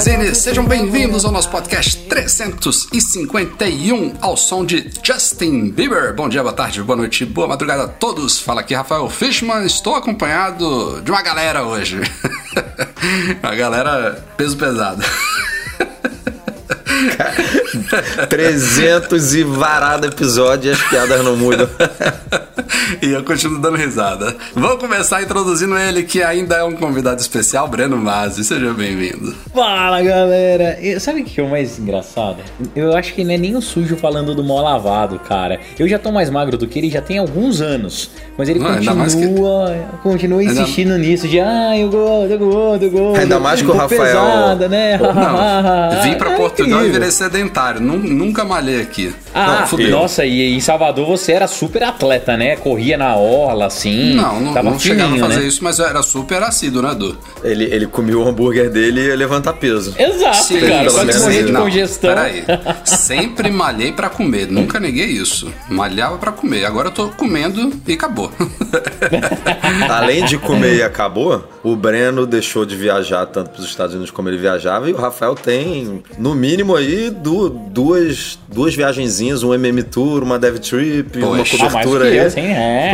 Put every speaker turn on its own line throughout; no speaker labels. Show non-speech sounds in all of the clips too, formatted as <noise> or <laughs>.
Magazine, sejam bem-vindos ao nosso podcast 351 ao som de Justin Bieber. Bom dia, boa tarde, boa noite, boa madrugada a todos. Fala aqui Rafael Fishman, estou acompanhado de uma galera hoje. <laughs> uma galera peso pesado.
300 e varado episódio e as piadas não mudam. <laughs>
e eu continuo dando risada. Vamos começar introduzindo ele, que ainda é um convidado especial, Breno Mazzi. Seja bem-vindo.
Fala galera! E sabe o que é o mais engraçado? Eu acho que não é nem o sujo falando do mal lavado, cara. Eu já tô mais magro do que ele já tem alguns anos. Mas ele
Não, ainda mais
continua, continua insistindo nisso de ah, eu gosto, eu gosto, eu gosto.
Ainda mais que o Rafael-
pesada, né?
Não, <laughs> vim pra
É
Portugal e. virei sedentário. Nun- Nunca malhei aqui.
Ah,
Não, fudeu.
nossa, e em Salvador você era super atleta, né? Corria na orla, assim.
Não, não,
tava
não chegava a
fininho,
fazer
né?
isso, mas eu era super assíduo, né, Edu?
Ele, ele comia o hambúrguer dele e ia levantar peso.
Exato,
Sim,
cara. Quase
menos
morrer de
não,
congestão.
Peraí. Sempre malhei pra comer. Nunca neguei isso. Malhava pra comer. Agora eu tô comendo e acabou. <laughs>
Além de comer e acabou, o Breno deixou de viajar tanto para os Estados Unidos como ele viajava e o Rafael tem, no mínimo aí, du- duas, duas viagenzinhas, um MM Tour, uma Dev Trip, uma.
Ah, mais
cobertura
que
aí.
eu, sim, é.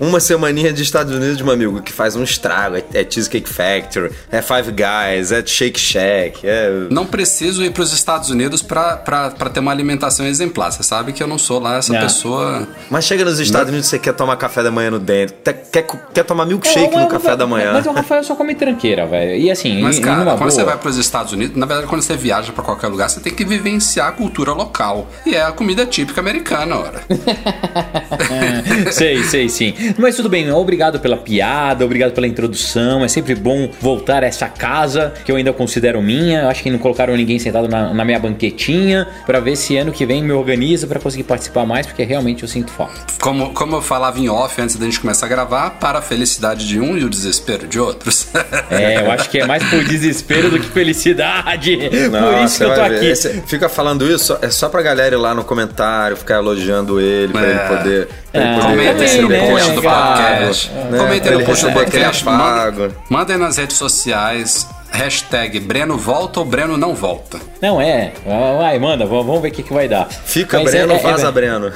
Uma semaninha de Estados Unidos, meu amigo, que faz um estrago. É, é Cheesecake Factory, é Five Guys, é Shake Shack, é...
Não preciso ir pros Estados Unidos pra, pra, pra ter uma alimentação exemplar. Você sabe que eu não sou lá essa
Não.
pessoa.
Mas chega nos Estados Unidos, você quer tomar café da manhã no dentro, quer, quer, tomar milkshake
Não,
no
mas-
café da manhã.
Mas o Rafael só come tranqueira, velho. E assim,
Mas, cara,
numa
quando você
boa-
vai pros Estados Unidos, na verdade, quando você viaja pra qualquer lugar, você tem que vivenciar a cultura local. E é a comida típica americana, ora. <laughs>
sei, sei, sim. Mas tudo bem, obrigado pela piada, obrigado pela introdução. É sempre bom voltar a essa casa que eu ainda considero minha. Eu Acho que não colocaram ninguém sentado na, na minha banquetinha pra ver se ano que vem me organizo pra conseguir participar mais, porque realmente eu sinto falta.
Como, como eu falava em off antes da gente começar a gravar, para a felicidade de um e o desespero de outros. <laughs>
É, eu acho que é mais por desespero do que felicidade. por
Nossa,
isso que eu tô aqui.
Esse- fica falando isso, é só pra galera ir lá no comentário, ficar elogiando ele, pra
É.
ele poder. Pra ele poder
Comentem no
né,
post do
cara?
podcast.
Né?
Comentem no post do podcast. Mandem, mandem nas redes sociais. Hashtag Breno volta ou Breno não volta.
Não é. Vai, manda, vamos ver o que, que vai dar.
Fica
Mas
Breno,
é- é-
vaza
é-
Breno.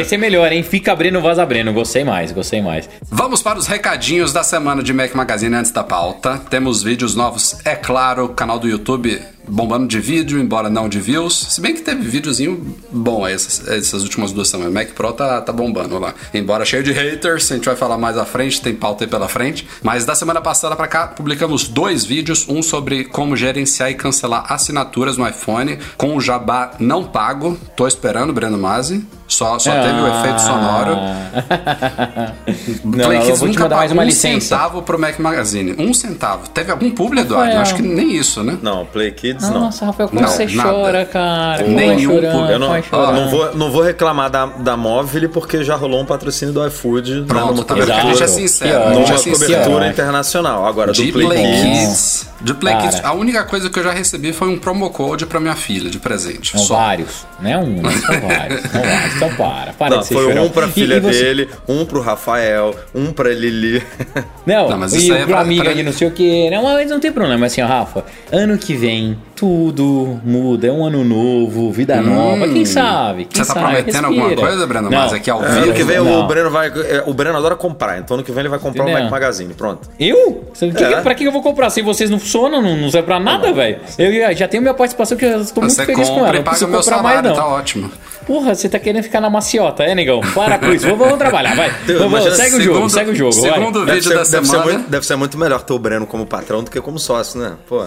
Esse é melhor, hein? Fica Breno, vaza Breno. Gostei mais, gostei mais.
Vamos para os recadinhos da semana de Mac Magazine antes da pauta. Temos vídeos novos, é claro, canal do YouTube bombando de vídeo, embora não de views. Se bem que teve videozinho bom essas, essas últimas duas semanas. Mac Pro tá, tá bombando lá. Embora cheio de haters, a gente vai falar mais à frente, tem pauta aí pela frente. Mas da semana passada pra cá, publicamos dois vídeos. Um sobre como gerenciar e cancelar assinaturas no iPhone com o jabá não pago. Tô esperando, Breno Mazzi. Só, só teve o efeito sonoro. <laughs>
Não,
Play
eu
Kids nunca pagou
uma
um
licença.
centavo pro Mac Magazine. Um centavo. Teve algum publi, Eduardo? Acho que nem isso, né?
Não, Play Kids não.
Nossa, Rafael, como
Não,
você
nada.
chora, cara? Como
Nenhum
chorando.
Eu não,
chorando.
não, vou, não vou reclamar da, da Móvel porque já rolou um patrocínio do iFood né,
Pronto,
numa
tá vendo? Porque a gente é sincero.
Numa
é
cobertura internacional. Agora,
De
do Play,
Play
Kids.
Kids. De Play. A única coisa que eu já recebi foi um promo code pra minha filha de presente.
São
Só.
vários, né? Um, são <laughs> vários, são vários. Então para, para
Não,
de ser
foi
chorão.
um pra
E-
filha
e você-
dele, um pro Rafael, um pra Lili. <laughs>
Não,
Não, mas
e
isso aí é
pro
pra-
amiga
pra-
de não sei o que. Não, mas não tem problema, assim, ó, Rafa. Ano que vem, tudo muda, é um ano novo, vida nova. Quem sabe? Quem
Você tá
sabe?
prometendo
Respira.
alguma coisa, Breno?
Não.
Mas aqui ao vivo.
Ano que vem
Não.
o Breno vai. é, O Breno adora comprar, então ano que vem ele vai comprar o? Mac Magazine. Pronto.
Eu? Você- que-
É.
Pra que eu vou comprar? Se vocês não funcionam, não, não serve pra nada, velho. Eu já- tenho minha participação que eu estou muito feliz com ela. Não preciso
o meu
comprar
salário,
mais, não.
tá ótimo.
Porra, você tá querendo ficar na maciota, é, negão? Para com isso. Vamos, vamos trabalhar, vai. Vamos,
imagina,
segue o jogo,
segundo-
segue o jogo. vai.
segundo-
Deve
vídeo
ser,
da
deve, ser
semana.
muito, deve ser muito melhor ter o Breno como patrão do que como sócio, né? Pô.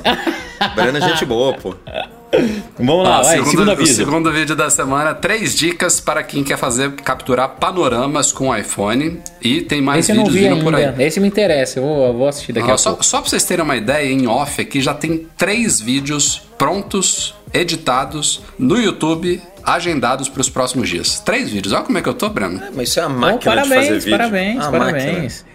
Breno é gente boa, pô.
Vamos lá,
Ó,
vai,
segundo,
segundo
o
aviso.
segundo vídeo da semana, três dicas para quem quer fazer capturar panoramas com iPhone. E tem mais
Esse eu não
vídeos
vi
vindo por aí.
ainda. Esse me interessa, eu vou, eu vou assistir daqui
Ó,
a
só,
pouco.
só pra vocês terem uma ideia, em off aqui já tem três vídeos prontos, editados, no YouTube, agendados para os próximos dias. Três vídeos. Olha como é que eu tô, Breno.
Mas isso é a
Bom,
máquina de fazer
parabéns,
vídeo.
parabéns,
A
parabéns. Ah, ah, ah,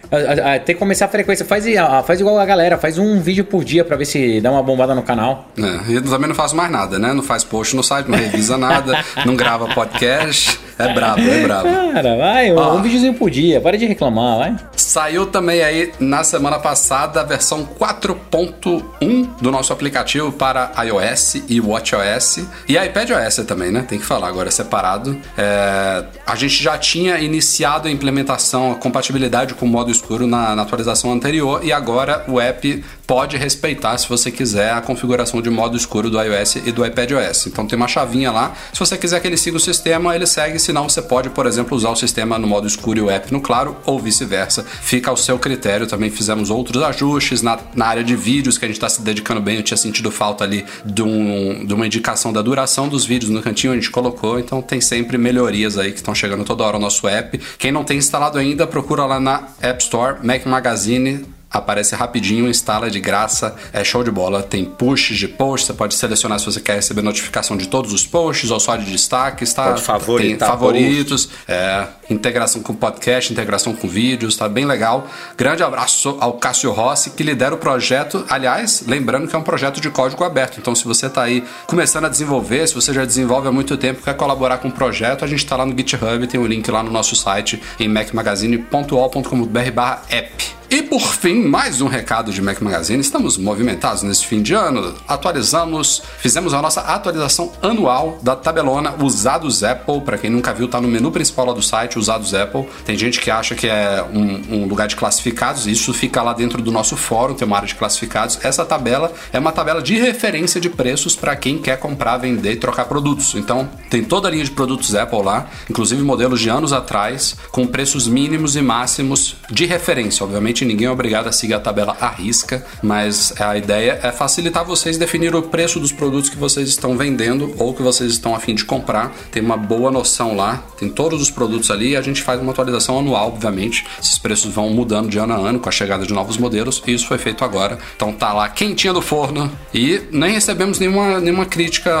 Tem que começar a frequência. Faz, faz igual a galera, faz um vídeo por dia pra ver se dá uma bombada no canal.
É, e também não faço mais nada, né? Não faz post no site, não revisa nada, <laughs> não grava podcast. É brabo, é brabo. <laughs>
Cara, vai, um,
Ó.
um videozinho por dia. Para de reclamar, vai.
Saiu também aí na semana passada a versão 4.1 do nosso aplicativo para iOS e WatchOS e iPadOS também, né? Tem que falar agora separado. É, a gente já tinha iniciado a implementação, a compatibilidade com o modo escuro na, na atualização anterior e agora o app pode respeitar, se você quiser, a configuração de modo escuro do iOS e do iPadOS. Então tem uma chavinha lá. Se você quiser que ele siga o sistema, ele segue. Senão você pode, por exemplo, usar o sistema no modo escuro e o app no claro ou vice-versa. Fica ao seu critério. Também fizemos outros ajustes na, na área de vídeos que a gente está se dedicando bem. Eu tinha sentido falta ali de, um- de uma indicação da duração dos vídeos no cantinho, a gente colocou. Então tem sempre melhorias aí que estão chegando toda hora ao nosso app. Quem não tem instalado ainda, procura lá na App Store, Mac Magazine aparece rapidinho, instala de graça, é show de bola. Tem pushes de posts, você pode selecionar se você quer receber notificação de todos os posts ou só de destaques, tá?
Pode favoritar
Tem favoritos, é, integração com podcast, integração com vídeos, tá bem legal. Grande abraço ao Cássio Rossi, que lidera o projeto. Aliás, lembrando que é um projeto de código aberto, então se você tá aí começando a desenvolver, se você já desenvolve há muito tempo, quer colaborar com o projeto, a gente tá lá no GitHub, tem o link lá no nosso site em macmagazine.ol.com.br/app. E por fim, mais um recado de Mac Magazine. Estamos movimentados nesse fim de ano. Atualizamos, fizemos a nossa atualização anual da tabelona Usados Apple. Para quem nunca viu, tá no menu principal lá do site, Usados Apple. Tem gente que acha que é um, um lugar de classificados. Isso fica lá dentro do nosso fórum, tem uma área de classificados. Essa tabela é uma tabela de referência de preços para quem quer comprar, vender e trocar produtos. Então, tem toda a linha de produtos Apple lá, inclusive modelos de anos atrás, com preços mínimos e máximos de referência. Obviamente, ninguém é obrigado a seguir a tabela à risca, mas a ideia é facilitar vocês definir o preço dos produtos que vocês estão vendendo ou que vocês estão a fim de comprar. Tem uma boa noção lá, tem todos os produtos ali e a gente faz uma atualização anual, obviamente. Esses preços vão mudando de ano a ano com a chegada de novos modelos e isso foi feito agora. Então tá lá quentinha do forno e nem recebemos nenhuma, nenhuma crítica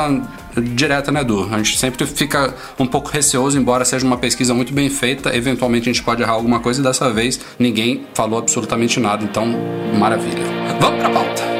direta, né, Edu? A gente sempre fica um pouco receoso, embora seja uma pesquisa muito bem feita. Eventualmente a gente pode errar alguma coisa e dessa vez ninguém falou absolutamente nada. Então, maravilha. Vamos pra pauta.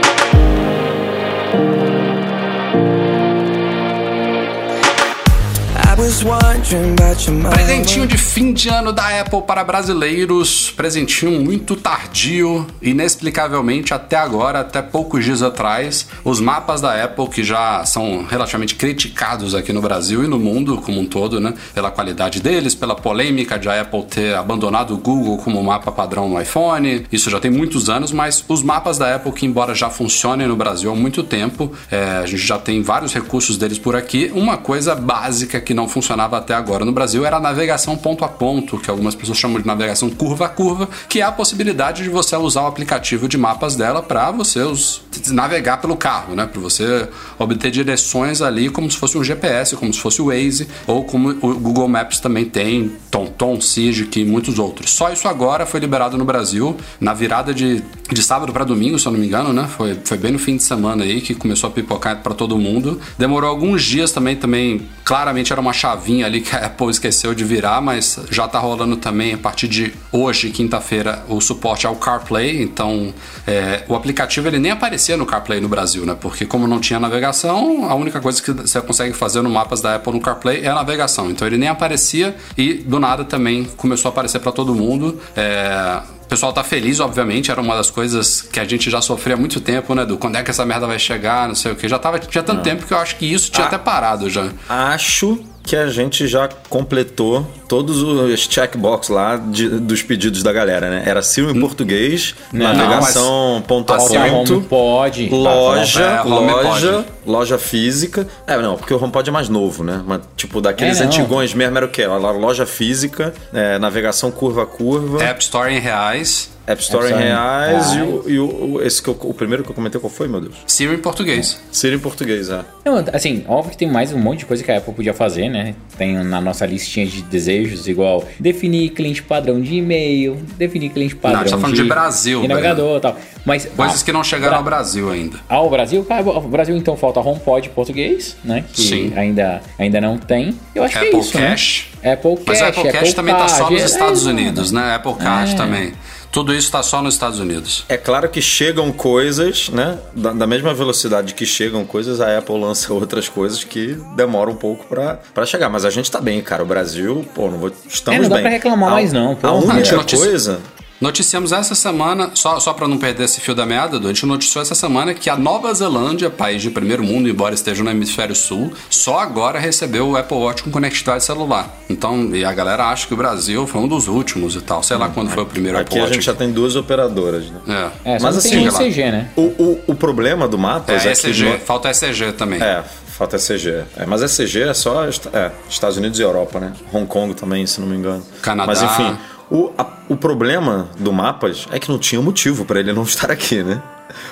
Presentinho de fim de ano da Apple para brasileiros. Presentinho muito tardio, inexplicavelmente até agora, até poucos dias atrás. Os mapas da Apple, que já são relativamente criticados aqui no Brasil e no mundo como um todo, né? Pela qualidade deles, pela polêmica de a Apple ter abandonado o Google como mapa padrão no iPhone. Isso já tem muitos anos, mas os mapas da Apple, que embora já funcionem no Brasil há muito tempo, é, a gente já tem vários recursos deles por aqui. Uma coisa básica que não funcionava até agora no Brasil era a navegação ponto a ponto, que algumas pessoas chamam de navegação curva a curva, que é a possibilidade de você usar o aplicativo de mapas dela para você os- navegar pelo carro, né? Para você obter direções ali como se fosse um GPS, como se fosse o Waze, ou como o Google Maps também tem, TomTom, Sigic e muitos outros. Só isso agora foi liberado no Brasil, na virada de, de sábado para domingo, se eu não me engano, né? Foi, foi bem no fim de semana aí que começou a pipocar para todo mundo. Demorou alguns dias também, também claramente era uma chavinha ali que a Apple esqueceu de virar, mas já tá rolando também a partir de hoje, quinta-feira, o suporte ao CarPlay. Então, é, o aplicativo ele nem aparecia no CarPlay no Brasil, né? Porque como não tinha navegação, a única coisa que você consegue fazer no mapas da Apple no CarPlay é a navegação. Então ele nem aparecia e do nada também começou a aparecer para todo mundo. É, pessoal tá feliz, obviamente, era uma das coisas que a gente já sofria há muito tempo, né, do quando é que essa merda vai chegar, não sei o que. Já tava tinha tanto tempo que eu acho que isso tinha
Ah.
até parado já.
Acho que a gente já completou todos os checkbox lá de- dos pedidos da galera, né? Era Siri em português,
Não,
navegação ponto a
home
ponto,
pode.
loja,
É, home
loja, loja física. É, não, porque o HomePod é mais novo, né? Mas, tipo, daqueles
É, não.
antigões mesmo era o quê? Era loja física, é, navegação curva a curva,
App Store em reais,
App Store em
App Store em
reais e,
reais.
o, e o- esse que eu- o primeiro que eu comentei, qual foi, meu Deus?
Siri em português.
Siri em português, é.
Não, assim, óbvio que tem mais um monte de coisa que a Apple podia fazer, né? Tem na nossa listinha de desejos, igual definir cliente padrão de e-mail, definir cliente padrão
a gente tá falando de Brasil,
de navegador e tal. Mas
Coisas
ah,
que não chegaram
Bra-
ao Brasil ainda.
Ao Brasil, cara, o Brasil então falta HomePod português, né? Que
Sim.
ainda, ainda não tem. Eu acho que é
Apple
isso, né?
Cash.
Apple Cash,
Mas o Apple Cash também tá só nos
é,
Estados
é,
Unidos, né? Apple Card
É.
também. Tudo isso tá só nos Estados Unidos.
É claro que chegam coisas, né? Da, da mesma velocidade que chegam coisas, a Apple lança <laughs> outras coisas que demoram um pouco pra, pra chegar. Mas a gente tá bem, cara. O Brasil, pô, não vou. Estamos
É, não dá
bem.
pra reclamar
A-
mais não, pô.
A única coisa.
Noticiamos essa semana, só, só para não perder esse fio da meada, a gente noticiou essa semana que a Nova Zelândia, país de primeiro mundo, embora esteja no hemisfério sul, só agora recebeu o Apple Watch com conectividade celular. Então, e a galera acha que o Brasil foi um dos últimos e tal. Sei lá quando foi o primeiro
Aqui
Apple
a
Watch.
gente já tem duas operadoras, né?
É.
É, só
Mas
não
assim.
ECG, né?
O, o, o problema do Mapas
É,
é,
ECG,
que.
falta ECG também.
É, falta ECG. É, mas ECG é só é, Estados Unidos e Europa, né? Hong Kong também, se não me engano.
Canadá.
Mas enfim, o, a- o problema do Mapas é que não tinha motivo pra ele não estar aqui, né?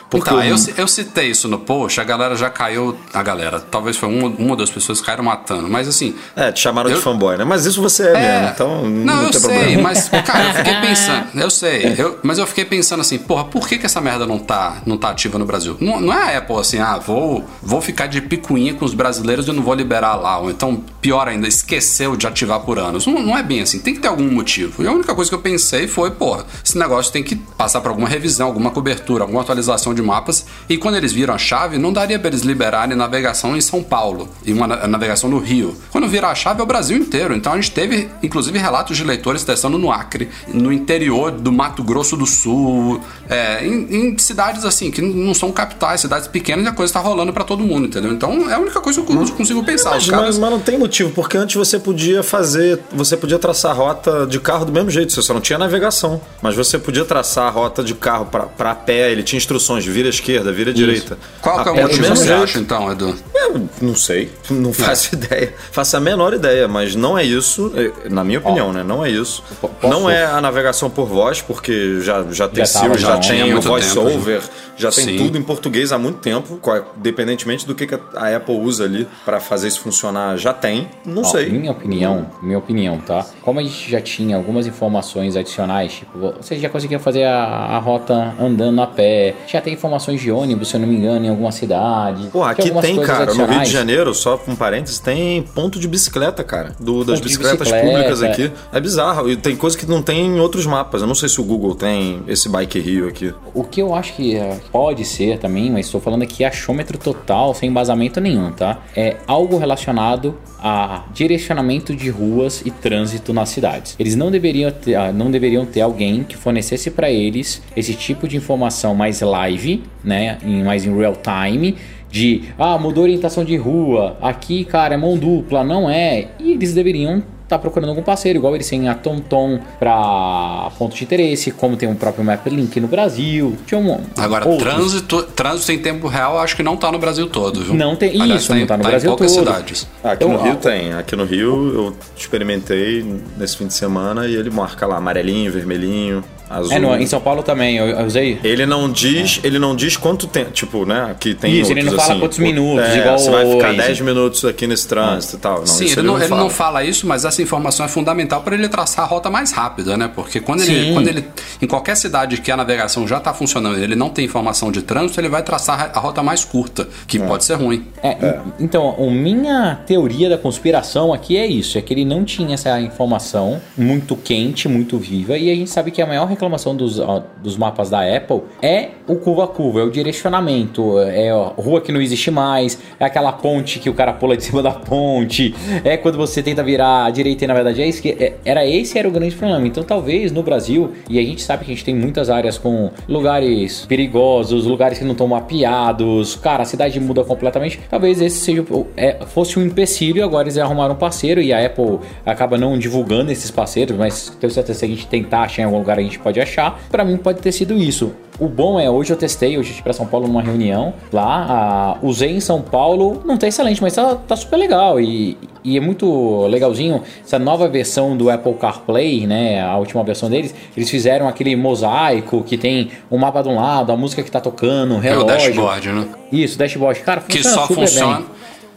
Porque
Então, eu, eu citei isso no post, a galera já caiu. A galera, talvez foi uma, uma das pessoas que caíram matando, mas assim.
É, te chamaram
Eu-
de fanboy, né? Mas isso você é, mesmo, então não,
não, eu
tem
sei,
problema.
mas, cara, eu fiquei <laughs> pensando, eu sei, eu- mas eu fiquei pensando assim, porra, por que, que essa merda não tá, não tá ativa no Brasil? Não, não é a Apple assim, ah, vou, vou ficar de picuinha com os brasileiros e não vou liberar lá, ou então, pior ainda, esqueceu de ativar por anos. Não, não é bem assim, tem que ter algum motivo. E a única coisa que eu pensei foi, porra, esse negócio tem que passar por alguma revisão, alguma cobertura, alguma atualização de mapas, e quando eles viram a chave, não daria pra eles liberarem navegação em São Paulo e uma na- navegação no Rio. Quando virar a chave é o Brasil inteiro. Então a gente teve, inclusive, relatos de leitores testando no Acre, no interior do Mato Grosso do Sul, é, em, em cidades assim, que não são capitais, cidades pequenas, e a coisa tá rolando pra todo mundo, entendeu? Então é a única coisa que eu consigo pensar.
Mas,
caras.
mas- mas não tem motivo, porque antes você podia fazer, você podia traçar a rota de carro do mesmo jeito, você só não tinha navegação. Mas você podia traçar a rota de carro pra pé, ele tinha instruções, vira esquerda, vira à direita.
Qual que é o motivo você
jeito.
acha, então, Edu?
Eu não sei, não faço <laughs> ideia. Faço a menor ideia, mas não é isso, eh, na minha opinião, né? Não é isso.
po- posso-
Não é a navegação por voz, porque já, já tem
Já tava,
já,
já
tinha
tem o
muito
voice
tempo,
over, já tem
Sim.
tudo em português há muito tempo, qual- dependentemente do que que a Apple usa ali para fazer isso funcionar, já tem. Não
Ó,
sei.
Minha opinião, minha opinião, tá? Como a gente já tinha algumas informações adicionais, tipo, você já conseguia fazer a, a rota andando a pé, já tem informações de ônibus, se eu não me engano, em alguma cidade.
Pô, aqui tem,
coisas
cara, no Rio de
adicionais.
Janeiro, só um parênteses, tem ponto de bicicleta, cara. Do, das bicicletas
bicicleta,
públicas aqui. É bizarro. E tem coisa que não tem em outros mapas. Eu não sei se o Google tem esse Bike Rio aqui.
O que eu acho que é, pode ser também, mas estou falando aqui achômetro total, sem embasamento nenhum, tá? É algo relacionado a direcionamento de ruas e trânsito nas cidades. Eles não deveriam ter, ah, não deveriam ter alguém que fornecesse para eles esse tipo de informação mais live, né, em, mais em real time, de ah, mudou a orientação de rua, aqui, cara, é mão dupla, não é. E eles deveriam tá procurando algum parceiro, igual eles têm a TomTom para ponto de interesse, como tem o próprio MapLink no Brasil. Tinha um,
Agora,
outros.
trânsito, trânsito em tempo real, acho que não tá no Brasil todo, viu?
Não tem-
Aliás,
isso, não tá no Brasil
em poucas
todo.
cidades.
Aqui
Eu-
no Rio
ah,
tem. Aqui no Rio eu experimentei nesse fim de semana e ele marca lá amarelinho, vermelhinho, azul.
É, no, em São Paulo também, eu, eu usei.
Ele não diz, ele não diz quanto tempo, tipo, né? Que tem
Isso, ele
outros,
não fala
assim,
quantos minutos,
é,
igual
você vai ficar
Waze.
10 minutos aqui nesse trânsito e tal. Não,
Sim, ele, não, ele
fala.
não fala isso, mas essa informação é fundamental para ele traçar a rota mais rápida, né? Porque quando ele, quando ele. Em qualquer cidade que a navegação já está funcionando e ele não tem informação de trânsito, ele vai traçar a rota mais curta, que pode ser ruim.
É, en- Então, a minha teoria da conspiração aqui é isso: é que ele não tinha essa informação muito quente, muito viva, e a gente sabe que a maior reclamação dos, ó, dos mapas da Apple é o curva a curva, é o direcionamento, é a rua que não existe mais, é aquela ponte que o cara pula de <laughs> cima da ponte, é quando você tenta virar à direita e na verdade é esquerda. É, Era esse era o grande problema. Então, talvez no Brasil, e a gente sabe que a gente tem muitas áreas com lugares perigosos, lugares que não estão mapeados, cara, a cidade muda completamente. Talvez esse seja é, fosse um empecilho, agora eles arrumaram um parceiro e a Apple acaba não divulgando esses parceiros, mas tenho certeza que se a gente tentar achar em algum lugar a gente pode pode achar. Pra mim pode ter sido isso. O bom é, hoje eu testei, hoje eu pra São Paulo numa reunião lá, usei em São Paulo, não tá excelente, mas tá, tá super legal e, e é muito legalzinho essa nova versão do Apple CarPlay, né, a última versão deles, eles fizeram aquele mosaico que tem um mapa de um lado, a música que tá tocando,
É o
relógio.
dashboard, né?
Isso, dashboard. Cara,
Que
funciona
só
super
funciona.
bem.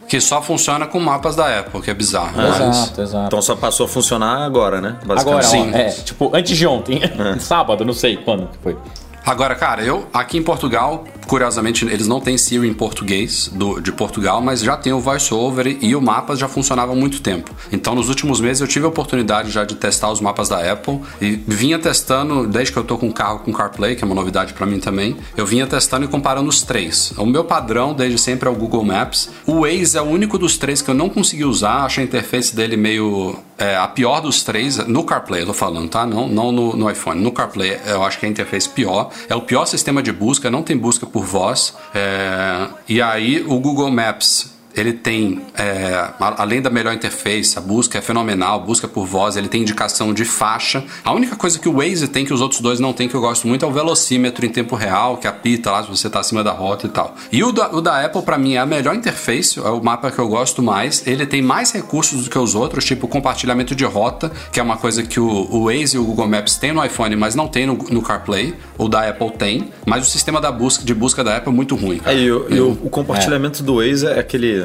Que só funciona com mapas da Apple, que é bizarro. mas-
Exato, exato.
Então só passou a funcionar agora, né?
Agora,
Sim.
ó, é, tipo, antes de ontem, <laughs> sábado, não sei quando que foi.
Agora, cara, eu aqui em Portugal, curiosamente, eles não têm Siri em português do, de Portugal, mas já tem o VoiceOver e o Mapas já funcionava há muito tempo. Então, nos últimos meses, eu tive a oportunidade já de testar os mapas da Apple e vinha testando, desde que eu tô com o carro com CarPlay, que é uma novidade pra mim também, eu vinha testando e comparando os três. O meu padrão, desde sempre, é o Google Maps. O Waze é o único dos três que eu não consegui usar, achei a interface dele meio. é, a pior dos três, no CarPlay, eu tô falando, tá? Não, não no, no iPhone. No CarPlay, eu acho que é a interface pior. É o pior sistema de busca, não tem busca por voz. É, e aí, o Google Maps. Ele tem, é, além da melhor interface, a busca é fenomenal, busca por voz, ele tem indicação de faixa. A única coisa que o Waze tem que os outros dois não tem, que eu gosto muito, é o velocímetro em tempo real, que apita lá se você tá acima da rota e tal. E o da, o da Apple, pra mim, é a melhor interface, é o mapa que eu gosto mais. Ele tem mais recursos do que os outros, tipo compartilhamento de rota, que é uma coisa que o, o Waze e o Google Maps tem no iPhone, mas não tem no, no CarPlay. O da Apple tem, mas o sistema da busca, de busca da Apple é muito ruim. cara.
É, e, o, e o- o compartilhamento do Waze é aquele.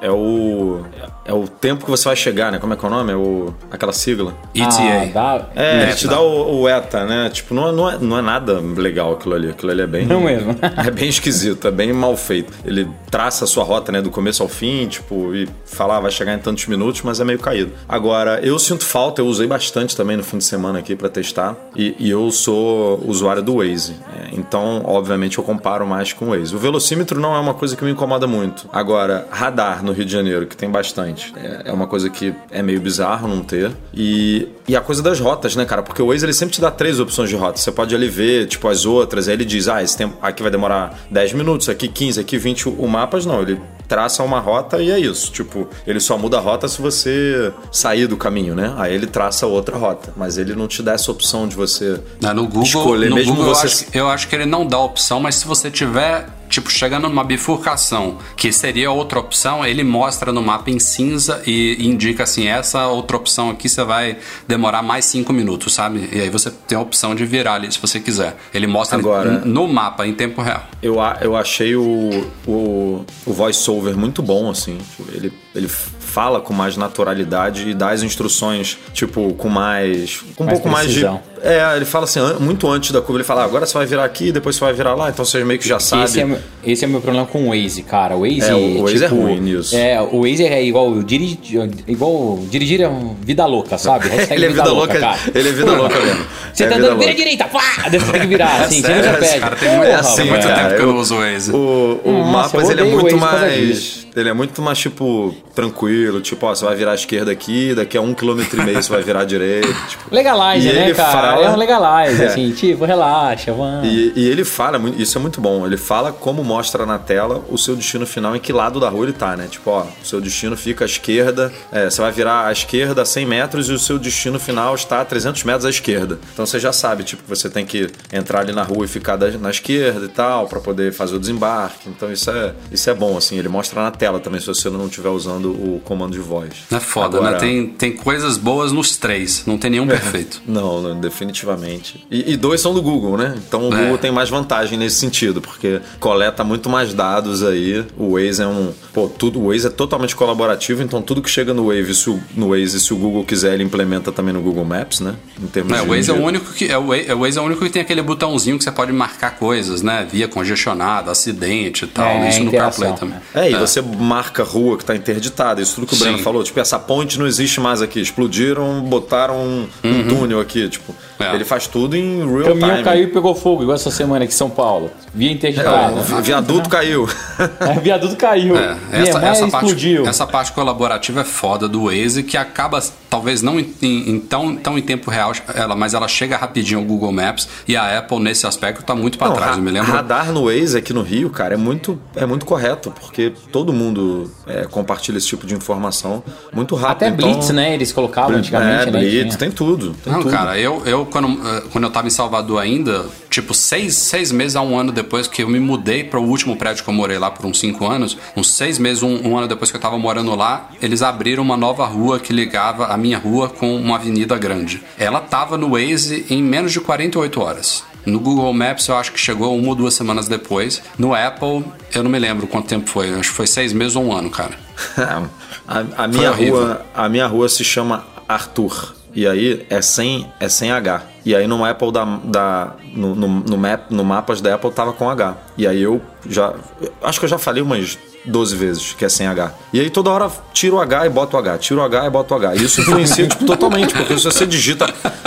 É o. É o tempo que você vai chegar, né? Como é que é o nome? É o, aquela sigla.
ETA.
Ah, dá-
É, ele
Meta.
te dá o, o ETA, né? Tipo, não, é- não, é, não é nada legal aquilo ali. Aquilo ali é bem.
Não mesmo. <laughs>
É bem esquisito, é bem mal feito. Ele traça a sua rota, né, do começo ao fim, tipo, e fala, ah, vai chegar em tantos minutos, mas é meio caído. Agora, eu sinto falta, eu usei bastante também no fim de semana aqui pra testar, e, e eu sou usuário do Waze. É, então, obviamente, eu comparo mais com o Waze. O velocímetro não é uma coisa que me incomoda muito. Agora, radar no Rio de Janeiro, que tem bastante, é, é uma coisa que é meio bizarro não ter. E, e a coisa das rotas, né, cara? Porque o Waze ele sempre te dá três opções de rota. Você pode ali ver, tipo, as outras, aí ele diz, ah, esse tempo aqui vai demorar 10 minutos, aqui 15, aqui 20. O mapas não, ele traça uma rota e é isso. Tipo, ele só muda a rota se você sair do caminho, né? Aí ele traça outra rota. Mas ele não te dá essa opção de você
Né, No Google,
escolher,
no
mesmo
Google
você.
eu, acho, eu acho que ele não dá opção, mas se você tiver, tipo, chegando numa bifurcação, que seria outra opção, ele mostra no mapa em cinza e indica assim, essa outra opção aqui você vai demorar mais 5 minutos, sabe? E aí você tem a opção de virar ali se você quiser. Ele mostra
Agora-
no mapa em tempo real.
Eu, eu achei o, o, o voice-over muito bom, assim. Tipo, Ele, ele fala com mais naturalidade e dá as instruções, tipo, com mais. com um
Mais
pouco mais de.
precisão.
É, ele fala assim, muito antes da curva, ele fala, ah, agora você vai virar aqui, depois você vai virar lá, então você meio que já sabe.
Esse é, meu- esse é o meu problema com o Waze, cara. O Waze,
É, o Waze é
tipo,
ruim nisso.
É, o Waze é igual dirigir, igual dirigir é vida louca, sabe? <laughs>
Ele é vida louca,
cara.
ele é vida louca mesmo.
Você
é
tá
vida
andando, vira
louca.
direita, pá! Você tem que virar, <laughs> assim,
sério,
você nunca
esse
pede.
cara tem muito-
Porra,
assim, muito tempo que eu não uso o Waze.
O, o
Nossa,
Mapas ele é muito mais. Ele é muito mais, tipo, tranquilo. Tipo, ó, você vai virar à esquerda aqui, daqui a um quilômetro e meio você vai virar à direita. <laughs> Tipo,
Legalize, né,
ele
cara?
fala-
É um legalize, <laughs>
É.
assim, tipo, relaxa, vamos.
E, e ele fala, isso é muito bom, ele fala como mostra na tela o seu destino final, em que lado da rua ele tá, né? Tipo, ó, o seu destino fica à esquerda, é, você vai virar à esquerda a 100 metros e o seu destino final está a 300 metros à esquerda. Então você já sabe, tipo, que você tem que entrar ali na rua e ficar da- na esquerda e tal, pra poder fazer o desembarque. Então isso é, isso é bom, assim, ele mostra na tela também, se você não estiver usando o comando de voz.
É foda,
Agora-
né? Tem, tem coisas boas nos três, não tem nenhum perfeito. <laughs>
Não, não, definitivamente. E, e dois são do Google, né? Então o
É.
Google tem mais vantagem nesse sentido, porque coleta muito mais dados aí. O Waze é um. Pô, tudo, o Waze é totalmente colaborativo, então tudo que chega no Waze, se o, no Waze, se o Google quiser, ele implementa também no Google Maps, né? Em termos
É,
de.
o Waze é o único que é o Waze, é o Waze é o único que tem aquele botãozinho que você pode marcar coisas, né? Via congestionada, acidente e tal.
É,
isso no CarPlay também.
É, e você marca rua que tá interditada, isso tudo que o Breno falou. Tipo, essa ponte não existe mais aqui. Explodiram, botaram um, um túnel aqui. Tipo,
É.
ele faz tudo em
O
real
caminhão
time.
caiu e pegou fogo, igual essa semana aqui em São Paulo. Via interditada.
É, o viaduto caiu. <laughs>
É, viaduto caiu.
É, essa, essa, parte,
explodiu.
essa parte colaborativa é foda do Waze que acaba talvez não em, em, tão, tão em tempo real, ela, mas ela chega rapidinho ao Google Maps e a Apple nesse aspecto tá muito para trás, eu me lembro.
Radar no Waze aqui no Rio, cara, é muito, é muito correto, porque todo mundo é, compartilha esse tipo de informação muito rápido.
Até
então,
Blitz, né? Eles colocavam antigamente,
é,
né?
Blitz, tem tudo. Tem
Não,
tudo.
cara, eu, eu quando, eh, quando eu tava em Salvador ainda, tipo, seis, seis meses a um ano depois que eu me mudei para o último prédio que eu morei lá por uns cinco anos, uns seis meses, um, um ano depois que eu tava morando lá, eles abriram uma nova rua que ligava a minha rua com uma avenida grande. Ela tava no Waze em menos de 48 horas. No Google Maps eu acho que chegou uma ou duas semanas depois. No Apple, eu não me lembro quanto tempo foi. Acho que foi seis meses ou um ano, cara. <laughs>
a, a minha rua, a minha rua se chama Arthur. E aí é sem, é sem H. E aí no Apple da, da no, no, no, map, no mapas da Apple tava com H. E aí eu já acho que eu já falei umas 12 vezes que é sem H. E aí toda hora tiro o H e boto o H, tiro o H e boto o H. E isso influencia tipo, totalmente, porque se você digita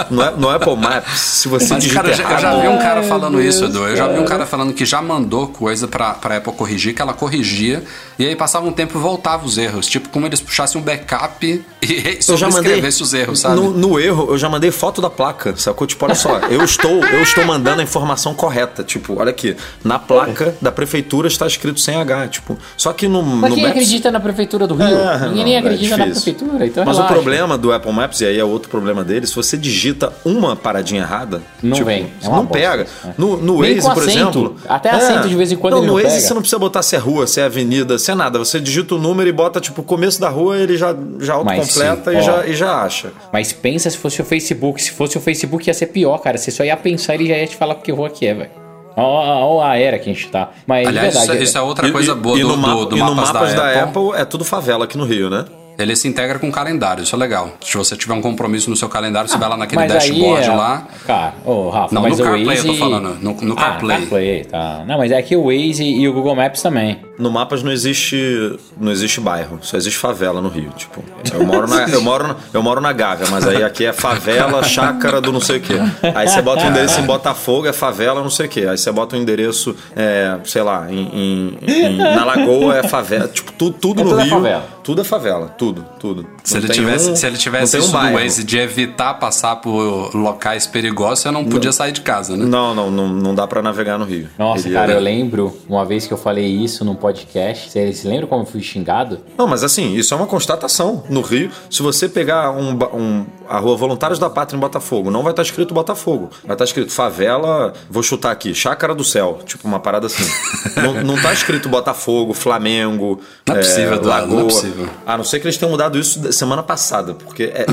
no, no Apple Maps, se você
Mas,
digita
cara, eu já- eu
errado,
já vi um cara falando isso, Edu. Eu já vi um
cara.
falando que já mandou coisa pra, pra Apple corrigir, que ela corrigia, e aí passava um tempo e voltava os erros. Tipo, como eles puxassem um backup e <laughs>
Eu já mandei
os erros, sabe?
No, no erro, eu já mandei foto da placa, sacou? Tipo, olha só, eu estou, eu estou mandando a informação correta. Tipo, olha aqui, na placa da prefeitura está escrito sem H. Tipo, só que no,
Mas
no
quem
Maps.
acredita na prefeitura do Rio?
É,
Ninguém
não,
nem
é
acredita na
difícil.
prefeitura, então
Mas
relaxa.
o problema do Apple Maps, e aí é outro problema dele, se você digita uma paradinha errada,
Não
tipo,
vem, é
não pega.
É.
No, no Waze, por
acento.
exemplo. É.
Até acento de vez em quando
não,
ele
no
não
Waze
pega.
você não precisa botar se é rua, se é avenida, se é nada. Você digita o número e bota, tipo, o começo da rua, ele já, já autocompleta e,
ó.
já, e já acha.
Mas pensa se fosse o Facebook. Se fosse o Facebook ia ser pior, cara. Você só ia pensar e ele já ia te falar que rua que é, velho. Ó, ó a era que a gente tá. Mas
Aliás,
de verdade.
isso, isso é outra
E-
coisa
e-
boa
e
do,
no,
do,
mapa-
do
e no
mapas,
mapas
da, Apple.
é tudo favela aqui no Rio, né?
Ele se integra com o calendário, isso é legal. Se você tiver um compromisso no seu calendário, você vai lá naquele dashboard
é-
lá.
Cara, ô, Rafa,
Não,
mas
no
o
CarPlay
Waze...
eu tô falando, no- no
ah,
CarPlay.
CarPlay, tá. Não, mas é que o Waze e o Google Maps também.
No mapas não existe não existe bairro, só existe favela no Rio, tipo. Eu moro na eu moro na, eu moro na Gávea, mas aí aqui é favela, chácara do não sei o quê. Aí você bota um endereço em Botafogo, é favela, não sei o quê. Aí você bota um endereço, é, sei lá, em, em- em- na Lagoa é favela, tipo, tudo, tudo
É
no
tudo
Rio.
favela.
Tudo é favela, tudo, tudo.
Se
Não
ele, tivesse,
um-
se ele tivesse
não
isso
um
do. Waze de evitar passar por locais perigosos, você não podia sair de casa, né?
Não, não, não, não dá pra navegar no Rio.
Nossa,
Ele
cara,
é-
eu lembro uma vez que eu falei isso num podcast. Vocês lembram como eu fui xingado?
Não, mas assim, isso é uma constatação. No Rio, se você pegar um, um- a rua Voluntários da Pátria em Botafogo, não vai estar escrito Botafogo. Vai estar escrito favela, vou chutar aqui, Chácara do Céu. Tipo, uma parada assim. <laughs> não, não tá escrito Botafogo, Flamengo,
Não é possível, Eduardo,
Lagoa.
não é possível.
A não ser que eles tenham mudado isso semana passada, porque é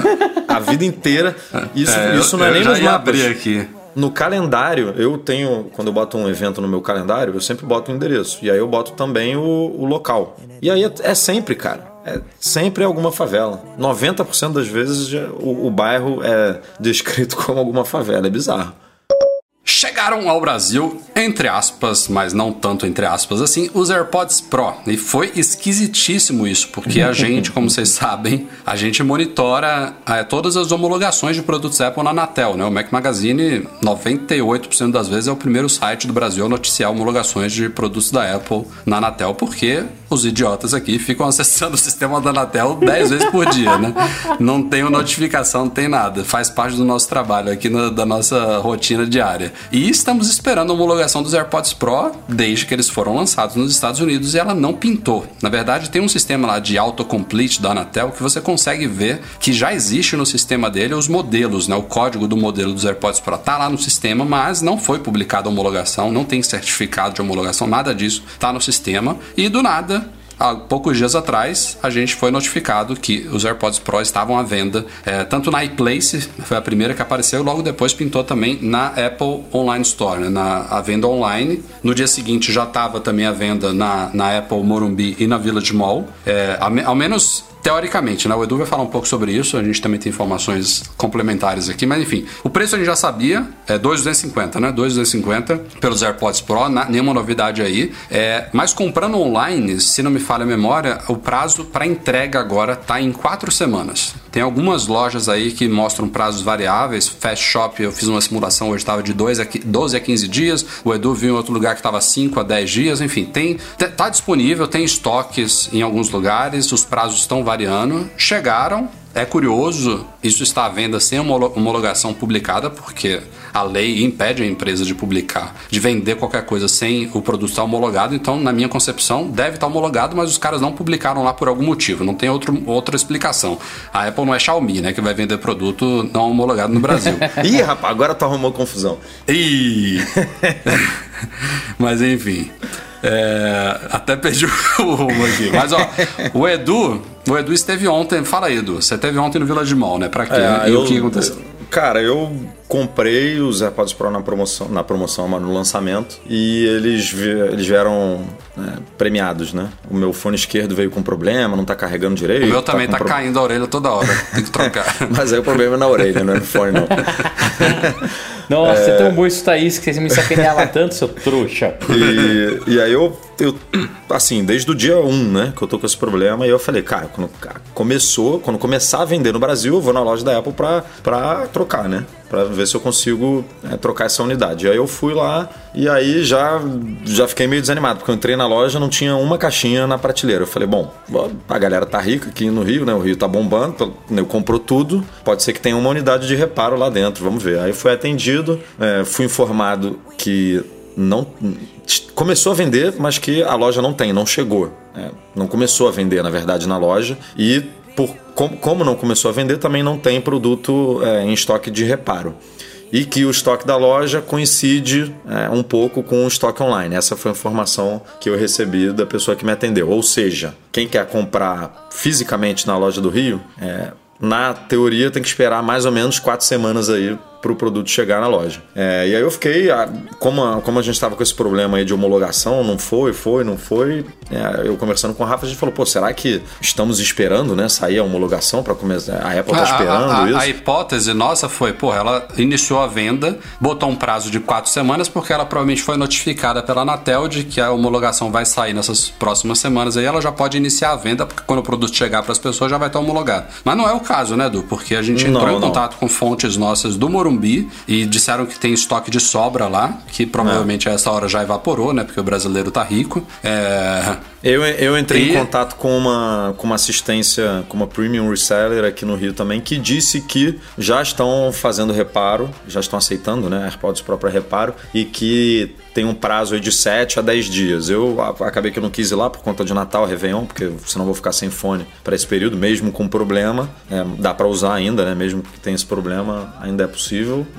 a vida inteira. <laughs> Isso,
É,
isso
eu-
não é
eu
nem
já
nos mapas.
abrir aqui.
No calendário, eu tenho, quando eu boto um evento no meu calendário, eu sempre boto o endereço. E aí eu boto também o, o local. E aí é, é sempre, cara. É sempre alguma favela. 90% das vezes o, o bairro é descrito <laughs> como alguma favela. É bizarro.
Chegaram ao Brasil, entre aspas, mas não tanto entre aspas assim, os AirPods Pro. E foi esquisitíssimo isso, porque a gente, como vocês <laughs> sabem, a gente monitora eh, todas as homologações de produtos Apple na Anatel, né? O Mac Magazine, 98% das vezes, é o primeiro site do Brasil a noticiar homologações de produtos da Apple na Anatel, porque os idiotas aqui ficam <laughs> acessando o sistema da Anatel 10 vezes por dia, né? Não tem notificação, não tem nada. Faz parte do nosso trabalho aqui, na- da nossa rotina diária. E estamos esperando a homologação dos AirPods Pro desde que eles foram lançados nos Estados Unidos e ela não pintou. Na verdade, tem um sistema lá de autocomplete da Anatel que você consegue ver que já existe no sistema dele os modelos, né? O código do modelo dos AirPods Pro tá lá no sistema, mas não foi publicada a homologação, não tem certificado de homologação, nada disso tá no sistema. E do nada, Há poucos dias atrás, a gente foi notificado que os AirPods Pro estavam à venda, é, tanto na iPlace, foi a primeira que apareceu, logo depois pintou também na Apple Online Store, né, na a venda online. No dia seguinte já estava também à venda na, na Apple Morumbi e na Village Mall. É, ao menos teoricamente, né? O Edu vai falar um pouco sobre isso, a gente também tem informações complementares aqui, mas enfim, o preço a gente já sabia, é 2,250, né? 2,250 pelos AirPods Pro, na- nenhuma novidade aí. É, mas comprando online, se não me falha a memória, o prazo para entrega agora tá em quatro semanas. Tem algumas lojas aí que mostram prazos variáveis. Fast Shop, eu fiz uma simulação hoje, estava de 2 a qui- 12 a 15 dias. O Edu viu em outro lugar que estava 5 a 10 dias. Enfim, tem tá disponível, tem estoques em alguns lugares, os prazos estão variando. Chegaram, É curioso isso está à venda sem homolo- homologação publicada, porque a lei impede a empresa de publicar, de vender qualquer coisa sem o produto estar homologado. Então, na minha concepção, deve estar homologado, mas os caras não publicaram lá por algum motivo. Não tem outro, outra explicação. A Apple não é Xiaomi, né? Que vai vender produto não homologado no Brasil. <laughs>
Ih, rapaz, agora tu arrumou confusão.
Ih! <laughs> Mas enfim. É, até perdi o rumo aqui. Mas ó, o Edu, o Edu esteve ontem. Fala aí, Edu. Você esteve ontem no Village Mall, né? Pra quê?
É,
e
eu-
o que aconteceu?
Cara, eu comprei os AirPods Pro na promoção, na promoção, mas no lançamento, e eles, eles vieram né, premiados, né? O meu fone esquerdo veio com problema, não tá carregando direito.
O meu também
com
tá
pro-
caindo a orelha toda hora. Tem que trocar. <laughs>
Mas aí o problema é na orelha, não é no fone, não. <laughs>
Nossa, é tão bom isso, Thaís, que você me sacaneava tanto, seu trouxa.
E, e aí eu, eu, assim, desde o dia 1, né, que eu tô com esse problema, e eu falei, cara, quando começou, quando começar a vender no Brasil, eu vou na loja da Apple pra, pra trocar, né? Pra ver se eu consigo é, trocar essa unidade. E aí eu fui lá e aí já, já fiquei meio desanimado, porque eu entrei na loja não tinha uma caixinha na prateleira. Eu falei, bom, a galera tá rica aqui no Rio, né? O Rio tá bombando, eu comprou tudo, pode ser que tenha uma unidade de reparo lá dentro, vamos ver. Aí fui atendido, é, fui informado que não começou a vender, mas que a loja não tem, não chegou. É, não começou a vender, na verdade, na loja. E por, como, como não começou a vender, também não tem produto é, em estoque de reparo. E que o estoque da loja coincide é, um pouco com o estoque online. Essa foi a informação que eu recebi da pessoa que me atendeu. Ou seja, quem quer comprar fisicamente na loja do Rio, é, na teoria tem que esperar mais ou menos quatro semanas aí para o produto chegar na loja. É, e aí eu fiquei, a- como a, como a gente estava com esse problema aí de homologação, não foi, foi, não foi. é, eu conversando com o Rafa, a gente falou, pô, será que estamos esperando, né, sair a homologação para começar? A Apple tá
A-
esperando
a, a-
isso?
a hipótese nossa foi, pô, ela iniciou a venda, botou um prazo de quatro semanas, porque ela provavelmente foi notificada pela Anatel de que a homologação vai sair nessas próximas semanas. Aí ela já pode iniciar a venda, porque quando o produto chegar para as pessoas já vai estar homologado. Mas não é o caso, né, Edu? Porque a gente entrou
Não,
em
não.
contato com fontes nossas do Morumbi e disseram que tem estoque de sobra lá, que provavelmente a essa hora já evaporou, né? Porque o brasileiro tá rico. É,
Eu, eu entrei
E-
em contato com uma, com uma assistência, com uma premium reseller aqui no Rio também, que disse que já estão fazendo reparo, já estão aceitando, né, AirPods Pro para reparo, e que tem um prazo aí de 7 a 10 dias. Eu acabei que eu não quis ir lá por conta de Natal, Réveillon, porque senão vou ficar sem fone para esse período, mesmo com problema. É, dá para usar ainda, né, mesmo que tenha esse problema, ainda é possível.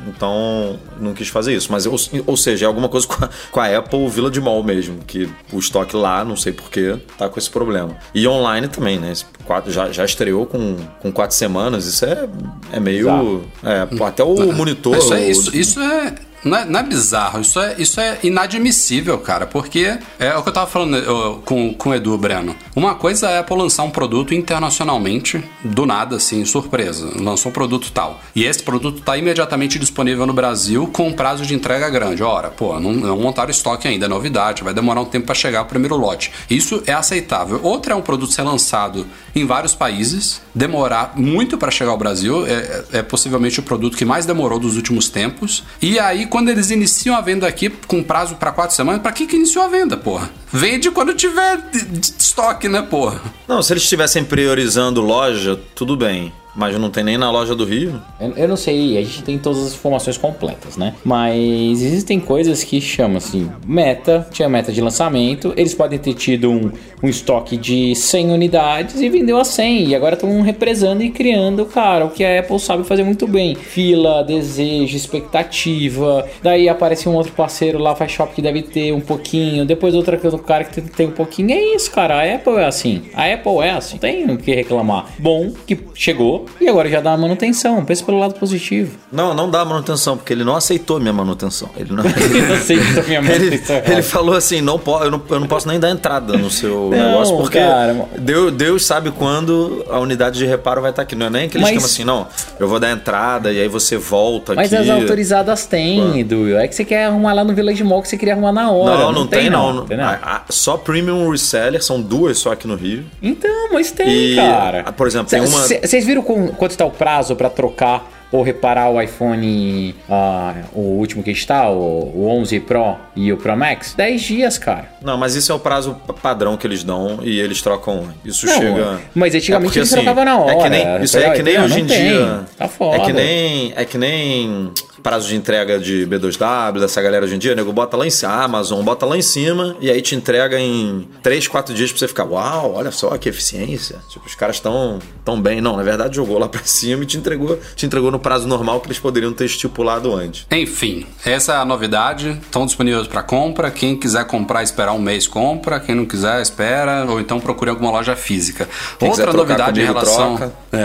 Então, não quis fazer isso. Mas, ou, ou seja, é alguma coisa com a, com a Apple Vila de Mall mesmo, que o estoque lá, não sei porquê, tá com esse problema. E online também, né? Quatro- já, já estreou com, com quatro semanas. Isso é, é meio. É, até o monitor.
Isso é,
o-
isso, isso é Não é, não é bizarro, isso é, isso é inadmissível, cara, porque é o que eu tava falando eu, com, com o Edu Breno. Uma coisa é a Apple lançar um produto internacionalmente, do nada, assim, surpresa. Lançou um produto tal. E esse produto tá imediatamente disponível no Brasil com prazo de entrega grande. Ora, pô, não, não montaram estoque ainda, é novidade, vai demorar um tempo para chegar o primeiro lote. Isso é aceitável. Outra é um produto ser lançado em vários países, demorar muito para chegar ao Brasil, é, é possivelmente o produto que mais demorou dos últimos tempos. E aí, quando eles iniciam a venda aqui com prazo para quatro semanas, para que que iniciou a venda, porra? Vende quando tiver de- de estoque, né, porra?
Não, se eles estivessem priorizando loja, tudo bem. Mas não tem nem na loja do Rio.
Eu, eu não sei, a gente tem todas as informações completas, né? Mas existem coisas que chamam assim, meta, tinha meta de lançamento, eles podem ter tido um, um estoque de 100 unidades e vendeu a 100, e agora estão represando e criando, cara, o que a Apple sabe fazer muito bem. Fila, desejo, expectativa, daí aparece um outro parceiro lá, faz shop que deve ter um pouquinho, depois outra outro cara que tem, um pouquinho, é isso, cara, a Apple é assim, a Apple é assim, tem o que reclamar. Bom, que chegou e agora já dá a manutenção, pensa pelo lado positivo.
Não, não dá manutenção, porque ele não aceitou minha manutenção. Ele não. <laughs>
Não sei se minha <laughs>
Ele,
manutenção
ele
errada.
falou assim: não po, eu, não, eu não posso nem dar entrada no seu
Não,
negócio, porque
cara.
Deus, Deus sabe quando a unidade de reparo vai estar aqui. Não é nem aquele
Mas-
esquema assim, não. Eu vou dar entrada e aí você volta
Mas
aqui.
as autorizadas têm, Edu. É que você quer arrumar lá no Village Mall que você queria arrumar na hora.
Não, não, tem, não.
tem, não.
A- a- só Premium Reseller, são duas só aqui no Rio.
Então, mas tem,
E,
cara.
por exemplo, tem uma-
Vocês viram quanto está o prazo pra trocar ou reparar o iPhone, ah, o último que está, o, o 11 Pro e o Pro Max, 10 dias, cara.
Não, mas isso é o prazo padrão que eles dão e eles trocam. Isso
Não,
chega.
mas antigamente
porque,
eles trocavam na hora.
É que nem, isso é que nem hoje em dia.
Tá foda.
É que nem. É que nem prazo de entrega de B2W, dessa galera hoje em dia, nego bota lá em cima, Amazon bota lá em cima e aí te entrega em 3, 4 dias pra você ficar, uau, olha só que eficiência. Tipo, os caras estão tão bem. Não, na verdade jogou lá pra <laughs> cima e te entregou, te entregou no prazo normal que eles poderiam ter estipulado antes.
Enfim, essa é a novidade. Estão disponíveis para compra. Quem quiser comprar esperar um mês, compra. Quem não quiser, espera. Ou então procure alguma loja física.
Quem
Outra novidade em
comigo,
relação.
troca. <laughs>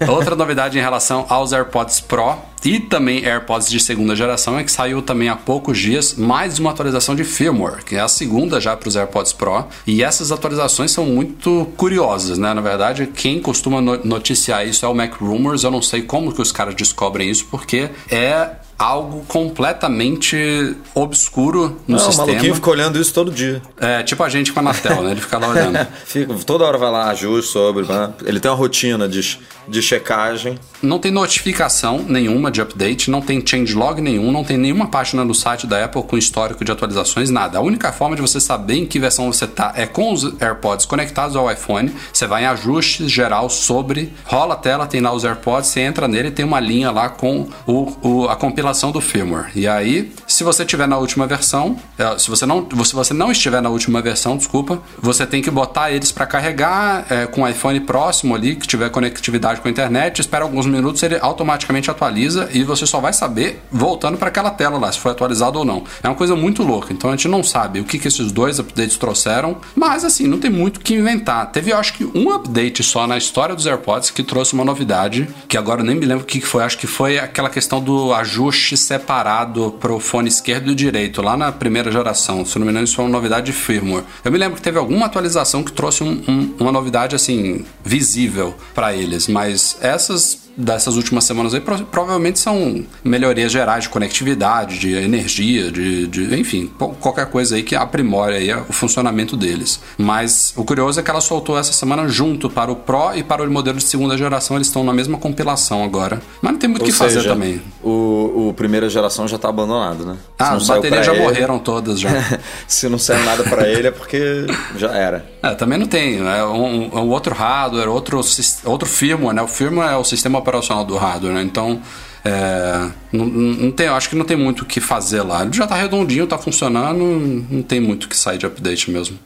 É. Outra novidade em relação aos AirPods Pro e também AirPods de segunda geração é que saiu também há poucos dias mais uma atualização de firmware, que é a segunda já para os AirPods Pro. E essas atualizações são muito curiosas, né? Na verdade, quem costuma no- noticiar isso é o Mac Rumors. Eu não sei como que os caras descobrem isso, porque é algo completamente obscuro no
Não, o
sistema.
maluquinho fica olhando isso todo dia.
É tipo a gente com a Anatel, né? Ele fica lá olhando. <laughs>
Fica, toda hora vai lá, ajuste sobre. né? Ele tem uma rotina de, de checagem.
Não tem notificação nenhuma de update, não tem changelog nenhum, não tem nenhuma página no site da Apple com histórico de atualizações, nada. A única forma de você saber em que versão você tá é com os AirPods conectados ao iPhone. Você vai em ajustes geral sobre, rola a tela, tem lá os AirPods, você entra nele e tem uma linha lá com o, o- a compilação do firmware. E aí, se você tiver na última versão, é, se você não, se você não estiver na última versão, desculpa, você tem que botar eles para carregar é, com o iPhone próximo ali, que tiver conectividade com a internet, espera alguns minutos, ele automaticamente atualiza e você só vai saber voltando para aquela tela lá, se foi atualizado ou não. É uma coisa muito louca, então a gente não sabe o que, que esses dois updates trouxeram, mas assim, não tem muito o que inventar. Teve, eu acho que um update só na história dos AirPods que trouxe uma novidade, que agora eu nem me lembro o que que foi, acho que foi aquela questão do ajuste separado pro fone esquerdo e direito, lá na primeira geração. Se não me engano, isso foi uma novidade de firmware. Eu me lembro que teve alguma atualização que trouxe um- um- uma novidade assim visível para eles, mas essas dessas últimas semanas aí pro- provavelmente são melhorias gerais de conectividade, de energia, de, de- enfim, qualquer coisa aí que aprimore aí o funcionamento deles. Mas o curioso é que ela soltou essa semana junto para o Pro e para o modelo de segunda geração, eles estão na mesma compilação agora. Mas não tem muito o que fazer
seja,
também.
O, o primeira geração já tá abandonado, né?
Ah, as baterias já
ele-
morreram todas já. <laughs>
Se não saiu nada pra ele é porque já era.
É, também não tem. É um, um outro hardware, outro, outro firmware, né? O firmware é o sistema operacional do hardware, né? Então, é, não, não tem, acho que não tem muito o que fazer lá. Ele já tá redondinho, tá funcionando, não tem muito o que sair de update mesmo.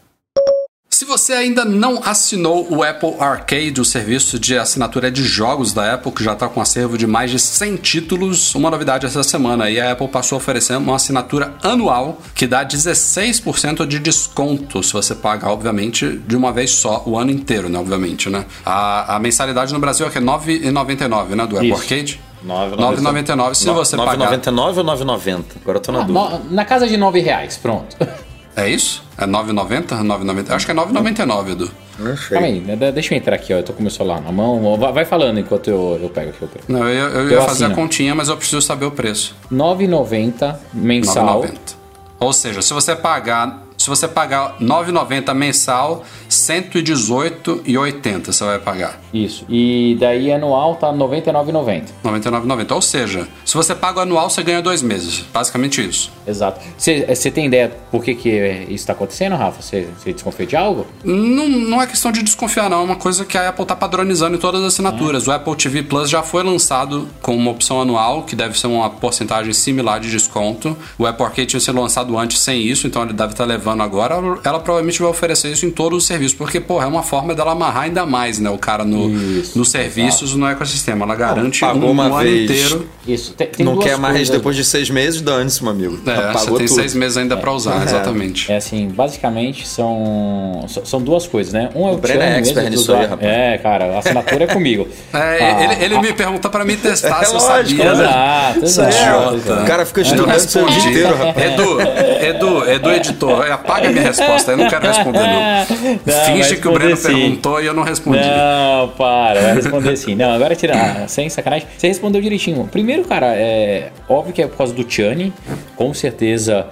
Se você ainda não assinou o Apple Arcade, o serviço de assinatura de jogos da Apple, que já está com um acervo de mais de 100 títulos, uma novidade essa semana. E a Apple passou a oferecer uma assinatura anual que dá 16% de desconto se você pagar, obviamente, de uma vez só, o ano inteiro, né? Obviamente, né? A, a mensalidade no Brasil é que é R$ 9,99, né? Do Apple
Isso.
Arcade.
9,99.
9,99. Se você pagar.
9,99 ou 9,90? Agora eu tô na
Ah,
dúvida.
no- na casa de 9 reais, pronto. <laughs>
É isso? É 9,90? 9,90? Acho que é 9,99, Edu.
Não sei.
Calma aí, né, deixa eu entrar aqui, ó. Eu tô com o meu celular na mão. Vai- falando enquanto eu, eu pego aqui o preço.
Não, eu, ia- eu ia
Eu
fazer a
assino.
continha, mas eu preciso saber o preço.
9,90 mensal.
9,90. Ou seja, se você pagar, se você pagar 9,90 mensal, 118,80 você vai pagar.
Isso. E daí anual tá 99,90.
99,90. Ou seja, se você paga o anual, você ganha dois meses. Basicamente isso.
Exato. Você tem ideia por que, que isso tá acontecendo, Rafa? Você desconfia de algo?
Não, não é questão de desconfiar, não. É uma coisa que a Apple está padronizando em todas as assinaturas. O Apple TV Plus já foi lançado com uma opção anual, que deve ser uma porcentagem similar de desconto. O Apple Arcade tinha sido lançado antes sem isso, então ele deve estar levando agora. Ela provavelmente vai oferecer isso em todos os serviços, porque, porra, é uma forma dela amarrar ainda mais, né? O cara no,
Isso,
nos serviços, no ecossistema. Ela garante
pagou
um,
uma
um ano
vez.
inteiro.
Isso. Tem, tem
não
duas
quer mais
coisas.
depois de seis meses, dane-se, meu amigo.
É, você tem
tudo.
seis meses ainda pra usar, exatamente.
É assim, basicamente são, são duas coisas, né? Um é o,
O Breno é expert nisso aí, rapaz.
É, cara, a assinatura é comigo. <laughs>
É,
Ah,
ele ele me perguntou pra me testar <laughs>
É
se eu
lógico,
sabia. né?
Exato, exato.
idiota.
exato.
O cara fica
Eu
estudando o dia inteiro, rapaz.
Edu, Edu, Edu, editor, apaga minha resposta, eu não quero responder, não. <laughs>
Não,
Finge que o Breno
sim.
perguntou e eu não respondi.
Não, para, vai responder sim. Não, agora tirar, sem sacanagem. Você respondeu direitinho. Primeiro, cara, é óbvio que é por causa do Churn, com certeza.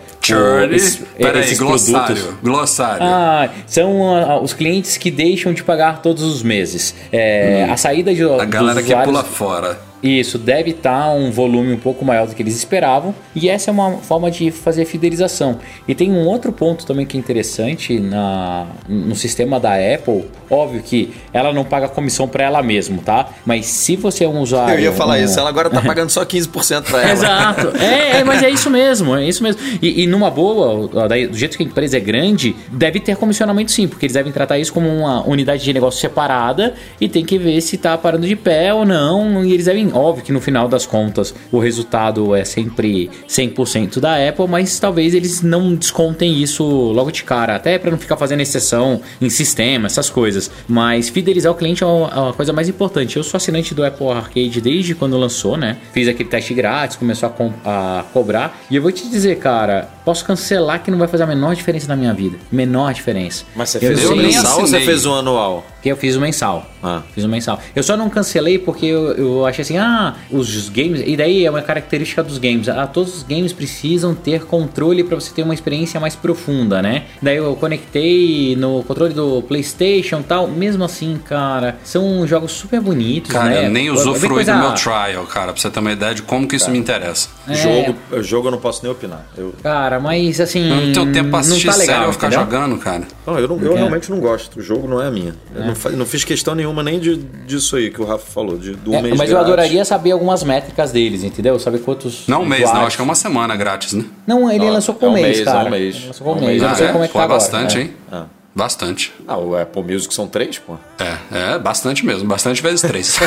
esse-
peraí, glossário,
produtos-
glossário.
Ah, são ah, os clientes que deixam de pagar todos os meses. É, a saída de,
Hum. a galera que pula fora.
Isso, deve estar um volume um pouco maior do que eles esperavam. E essa é uma forma de fazer fidelização. E tem um outro ponto também que é interessante na, no sistema da Apple. Óbvio que ela não paga comissão para ela mesma, tá? Mas se você é um usuário.
Eu ia falar
um-
isso, ela agora tá pagando só 15% pra <laughs> ela.
Exato. É, é, mas é isso mesmo, é isso mesmo. E, e numa boa, do jeito que a empresa é grande, deve ter comissionamento sim, porque eles devem tratar isso como uma unidade de negócio separada e tem que ver se tá parando de pé ou não. E eles devem, óbvio que no final das contas o resultado é sempre 100% da Apple, mas talvez eles não descontem isso logo de cara, até para não ficar fazendo exceção em sistema, essas coisas. Mas fidelizar o cliente é uma é uma coisa mais importante. Eu sou assinante do Apple Arcade desde quando lançou, né? Fiz aquele teste grátis, começou a, com- a cobrar. E eu vou te dizer, cara, posso cancelar que não vai fazer a menor diferença na minha vida. Menor diferença.
Mas você
Eu
fez o mensal ou você fez o anual?
Que eu fiz o mensal.
Ah.
Fiz o mensal. Eu só não cancelei porque eu, eu achei assim, ah, os games. E daí é uma característica dos games. Ah, todos os games precisam ter controle para você ter uma experiência mais profunda, né? Daí eu conectei no controle do PlayStation e tal. Mesmo assim, cara, são jogos super bonitos,
Cara,
né?
eu nem
É
usufruí
coisa-
do meu trial, cara, pra você ter uma ideia de como que isso me interessa.
É.
Jogo, jogo eu não posso nem opinar. Eu,
Cara, mas assim.
Eu não tenho tempo pra assistir
não tá legal,
eu vou ficar
entendeu?
jogando, cara.
não, eu, não- eu
É.
realmente não gosto. O jogo não é a minha. Eu não, fa- não fiz questão nenhuma nem de, disso aí que o Rafa falou, de, do
É,
mês
mas eu
grátis.
adoraria saber algumas métricas deles, entendeu? Saber quantos.
Não um mês, não, acho que é uma semana grátis, né?
Não, ele
Ó,
lançou
é
por
um
mês,
mês, é um
cara.
mês.
Ele lançou por
É um
mês. Eu não
mês.
sei
Ah,
como é
é?
que tá
é
agora.
bastante,
é.
hein?
Ah.
Bastante.
Ah, o Apple Music são três, pô.
É, é bastante mesmo, bastante vezes três. <laughs>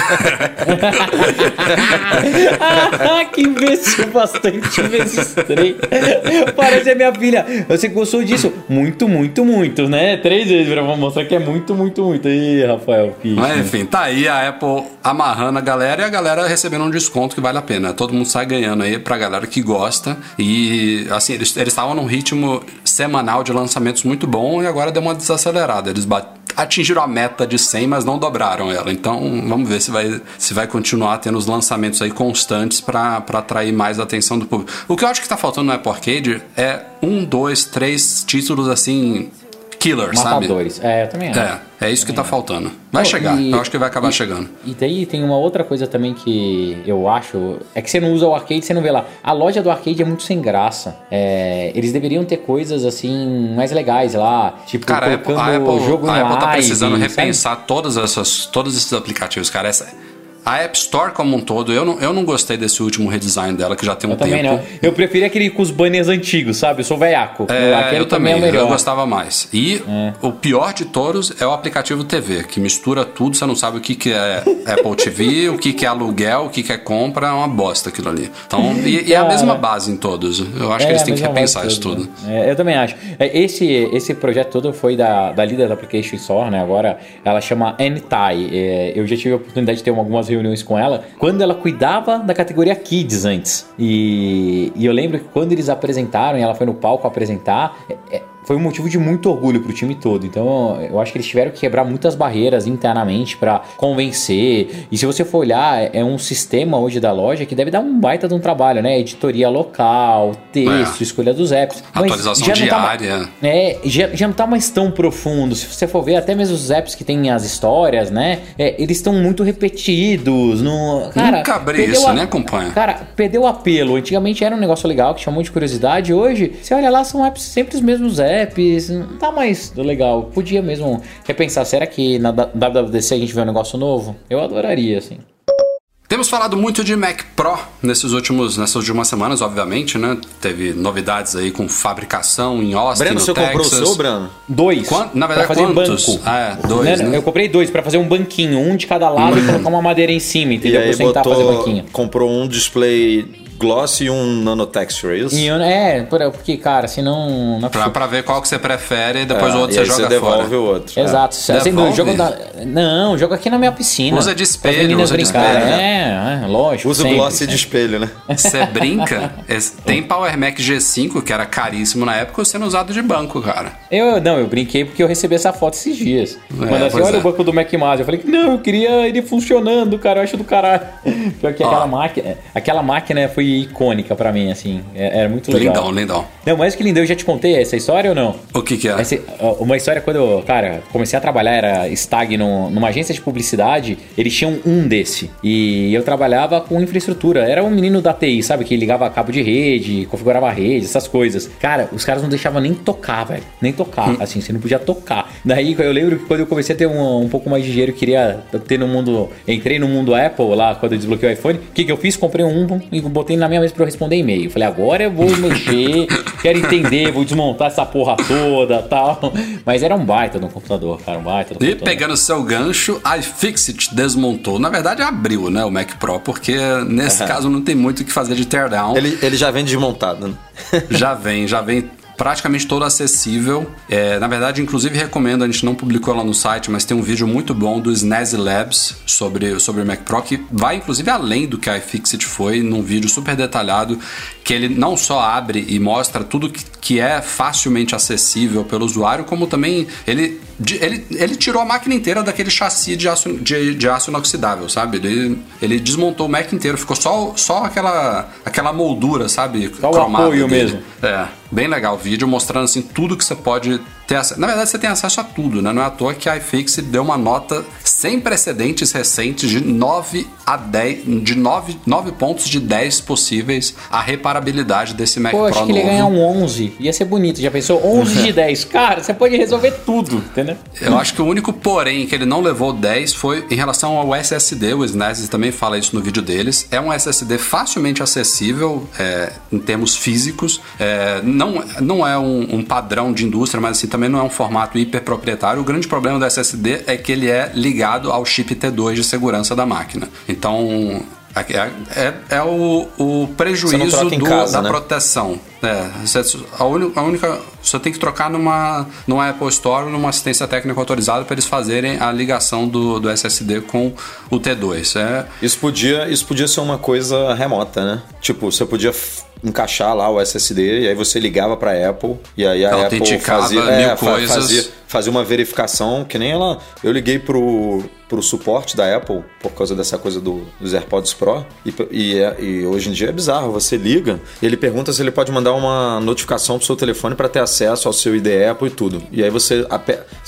que imbecil, bastante vezes três. Parece a minha filha. Você gostou disso? Muito, muito, muito, né? Três vezes pra mostrar que é muito, muito, muito. Ih, Rafael, filho.
Mas enfim, tá aí a Apple amarrando a galera e a galera recebendo um desconto que vale a pena. Todo mundo sai ganhando aí pra galera que gosta. E assim, eles eles estavam num ritmo semanal de lançamentos muito bom e agora deu uma desacelerada. Eles atingiram a meta de 100, mas não dobraram ela. Então vamos ver se vai, se vai continuar tendo os lançamentos aí constantes pra atrair mais a atenção do público. O que eu acho que tá faltando no Apple Arcade é um, dois, três títulos assim. Killer, sabe?
Matadores. É, eu também acho.
É, é isso que tá faltando. Vai
Não,
chegar,
e-
eu acho que vai acabar
e-
chegando.
E daí tem uma outra coisa também que eu acho. É que você não usa o arcade, você não vê lá. A loja do arcade é muito sem graça. É, eles deveriam ter coisas assim mais legais lá. Tipo,
Cara, a Apple,
colocando
a Apple,
jogo
a
no
Apple tá precisando
sabe?
repensar todas essas, todos esses aplicativos, cara. Essa, a App Store como um todo, eu não, eu não gostei desse último redesign dela, que já tem um
Eu também
tempo.
não. Eu prefiro aquele com os banners antigos, sabe? Eu sou veiaco.
É, eu também,
é o melhor.
eu gostava mais. E o pior de todos é o aplicativo TV, que mistura tudo, você não sabe o que, que é Apple TV, <laughs> o que, que é aluguel, o que, que é compra, é uma bosta aquilo ali. Então, e, e é a mesma base em todos. Eu acho que
É,
eles
a
têm que repensar isso tudo.
né? É, eu também acho. É, Esse, esse projeto todo foi da, da líder da Application Store, né? Agora ela chama Anytai. É, eu já tive a oportunidade de ter algumas reuniões com ela quando ela cuidava da categoria Kids antes. E, e eu lembro que quando eles apresentaram e ela foi no palco apresentar. Foi um motivo de muito orgulho pro time todo. Então, eu acho que eles tiveram que quebrar muitas barreiras internamente para convencer. E se você for olhar, é- um sistema hoje da loja que deve dar um baita de um trabalho, né? Editoria local, texto,
É.
escolha dos apps.
Atualização
tá
diária.
é, já, já não tá mais tão profundo. Se você for ver, até mesmo os apps que tem as histórias, né? é, eles estão muito repetidos. No, cara,
Nunca abri isso,
a-
né, acompanha?
Cara, perdeu o apelo. Antigamente era um negócio legal que chamou de curiosidade. Hoje, você olha lá, são apps, sempre os mesmos apps. Não tá mais legal. Podia mesmo repensar. Será que na WWDC a gente vê um negócio novo? Eu adoraria, assim.
Temos falado muito de Mac Pro nesses últimos, nessas últimas semanas, obviamente, né? Teve novidades aí com fabricação em Austin,
Breno,
no
você
Texas.
comprou o seu, Breno?
Dois.
Na
pra
verdade,
fazer
quantos?
banco.
Ah, é, dois, né?
Eu comprei dois pra fazer um banquinho, um de cada lado e colocar uma madeira em cima,
E
entendeu?
aí
pra sentar fazer
botou,
banquinho.
comprou um display gloss e um nanotexture, é isso?
É, por- porque, cara, senão. Não é
Pra, pra ver qual que você prefere e depois
É,
o outro
e
você joga
você devolve
fora.
o outro.
Exato. Sem dúvida,
Devolve?
jogo da... Não, jogo aqui na minha piscina.
Usa de espelho,
meninas
usa de
brincarem.
espelho.
É, é, lógico.
Usa o gloss
sempre.
de espelho, né?
Você <laughs> brinca? Tem Power Mac G5, que era caríssimo na época, sendo usado de banco, cara.
Eu, não, eu brinquei porque eu recebi essa foto esses dias. Quando assim,
pois
olha
é.
o banco do Mac Master. Eu falei, não, eu queria ele funcionando, cara, eu acho do caralho. Pior que aquela máquina, aquela máquina foi foi icônica pra mim, assim. É- Era muito legal.
Lindão, lindão.
Não, mais que lindão, eu já te contei essa história ou não?
O que que é?
Essa- uma história quando eu, cara, comecei a trabalhar, era stag num- numa agência de publicidade, eles tinham um desse. E eu trabalhava com infraestrutura. Era um menino da TI, sabe? Que ligava cabo de rede, configurava rede, essas coisas. Cara, os caras não deixavam nem tocar, velho. Nem tocar, assim, você não podia tocar. Daí eu lembro que quando eu comecei a ter um, um pouco mais de dinheiro, eu queria ter no mundo. Entrei no mundo Apple lá, quando eu desbloqueei o iPhone. O que, que eu fiz? Comprei um e botei na minha mesa pra eu responder e-mail. Falei, agora eu vou mexer, quero entender, vou desmontar essa porra toda tal. Mas era um baita no computador, cara, um baita no
E
computador.
pegando seu gancho, iFixit desmontou. Na verdade, abriu, né, o Mac Pro, porque nesse caso não tem muito o que fazer de teardown.
Ele, ele já vem desmontado, né?
já vem, já vem praticamente todo acessível. É, na verdade, inclusive recomendo, a gente não publicou lá no site, mas tem um vídeo muito bom do Snazzy Labs sobre, sobre o Mac Pro, que vai inclusive além do que a iFixit foi, num vídeo super detalhado, que ele não só abre e mostra tudo que, que é facilmente acessível pelo usuário, como também ele, ele, ele tirou a máquina inteira daquele chassi de aço, de, de aço inoxidável, sabe? Ele, ele desmontou o Mac inteiro, ficou só, só aquela, aquela moldura, sabe?
Só o apoio mesmo.
É, bem legal o vídeo mostrando assim tudo que você pode ter acesso. Na verdade, você tem acesso a tudo, né? Não é à toa que a iFix deu uma nota sem precedentes recentes de 9 a 10, de 9, 9 pontos de 10 possíveis a reparabilidade desse Mac
Pô,
Pro
acho que ele
novo.
ganhar um 11. Ia ser bonito. Já pensou? 11 de <laughs> 10. Cara, você pode resolver tudo, entendeu?
Eu acho que o único porém que ele não levou 10 foi em relação ao SSD. O Snazzy também fala isso no vídeo deles. É um SSD facilmente acessível é, em termos físicos. É, não, não é um, um padrão de indústria, mas assim, também não é um formato hiperproprietário. O grande problema do SSD é que ele é ligado ao chip T2 de segurança da máquina. Então. É, é, é o, o prejuízo do-
casa,
da
né?
proteção. É, a, única, a única. Você tem que trocar numa, numa Apple Store, numa assistência técnica autorizada para eles fazerem a ligação do, do SSD com o T2. É,
Isso podia, isso podia ser uma coisa remota, né? Tipo, você podia encaixar lá o SSD e aí você ligava pra Apple e aí a Apple fazia,
mil
é, fazia, fazia uma verificação que nem ela. Eu liguei pro, pro suporte da Apple por causa dessa coisa do, dos AirPods Pro e, e, e hoje em dia é bizarro. Você liga, ele pergunta se ele pode mandar uma notificação pro seu telefone para ter acesso ao seu ID Apple e tudo. E aí você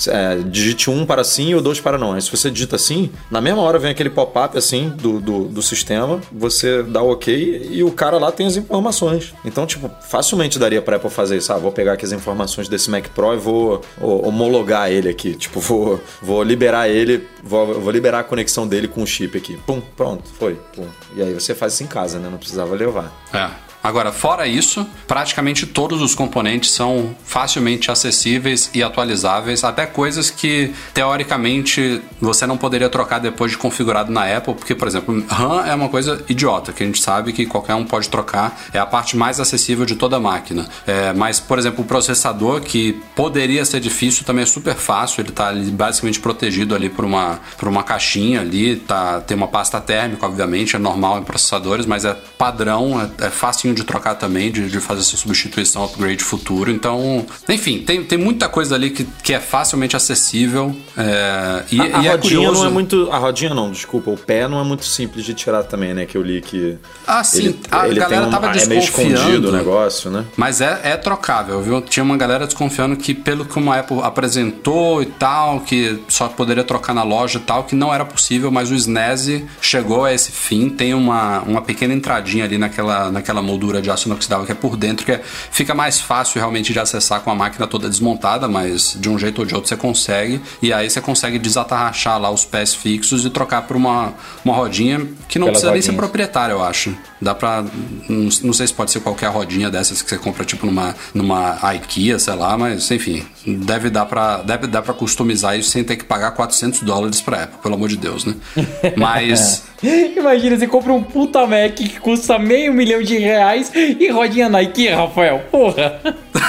é, digite um para sim ou dois para não. Aí se você digita sim, na mesma hora vem aquele pop-up assim do, do, do sistema, você dá o ok e o cara lá tem as informações. Então, tipo, facilmente daria pra Apple fazer isso. Ah, vou pegar aqui as informações desse Mac Pro e vou o- homologar ele aqui. Tipo, vou, vou liberar ele, vou, vou liberar a conexão dele com o chip aqui. Pum, pronto, foi. Pum. E aí você faz isso em casa, né? Não precisava levar.
É. Agora, fora isso, praticamente todos os componentes são facilmente acessíveis e atualizáveis, até coisas que teoricamente você não poderia trocar depois de configurado na Apple, porque, por exemplo, RAM é uma coisa idiota, que a gente sabe que qualquer um pode trocar, é a parte mais acessível de toda a máquina. É, mas, por exemplo, o processador, que poderia ser difícil, também é super fácil, ele está basicamente protegido ali por uma, por uma caixinha ali, tá, tem uma pasta térmica, obviamente, é normal em processadores, mas é padrão, é, é facinho de trocar também, de, de fazer essa substituição, upgrade futuro. Então, enfim, tem, tem muita coisa ali que, que é facilmente acessível. é, e,
a, a
e é
rodinha
curioso.
não é muito. A rodinha não, desculpa. O pé não é muito simples de tirar também, né? Que eu li que.
Ah, sim,
Ele,
a
ele
galera
um,
tava
É meio
desconfiando.
escondido o negócio, né?
Mas é, é trocável, viu? Tinha uma galera desconfiando que, pelo que uma Apple apresentou e tal, que só poderia trocar na loja e tal, que não era possível, mas o SNES chegou a esse fim. Tem uma, uma pequena entradinha ali naquela, naquela moldura de aço inoxidável que é por dentro, que é- fica mais fácil realmente de acessar com a máquina toda desmontada, mas de um jeito ou de outro você consegue. E aí você consegue desatarrachar lá os pés fixos e trocar por uma, uma rodinha que não
Pelas
precisa nem ser
rodinhas.
proprietária, eu acho. Dá pra. Não, não sei se pode ser qualquer rodinha dessas que você compra, tipo, numa, numa IKEA, sei lá, mas enfim. Deve dar pra, deve dar pra customizar isso sem ter que pagar 400 dólares pra Apple, pelo amor de Deus, né? <laughs> Mas.
Imagina, você compra um puta Mac que custa meio milhão de reais e rodinha na IKEA, Rafael. Porra.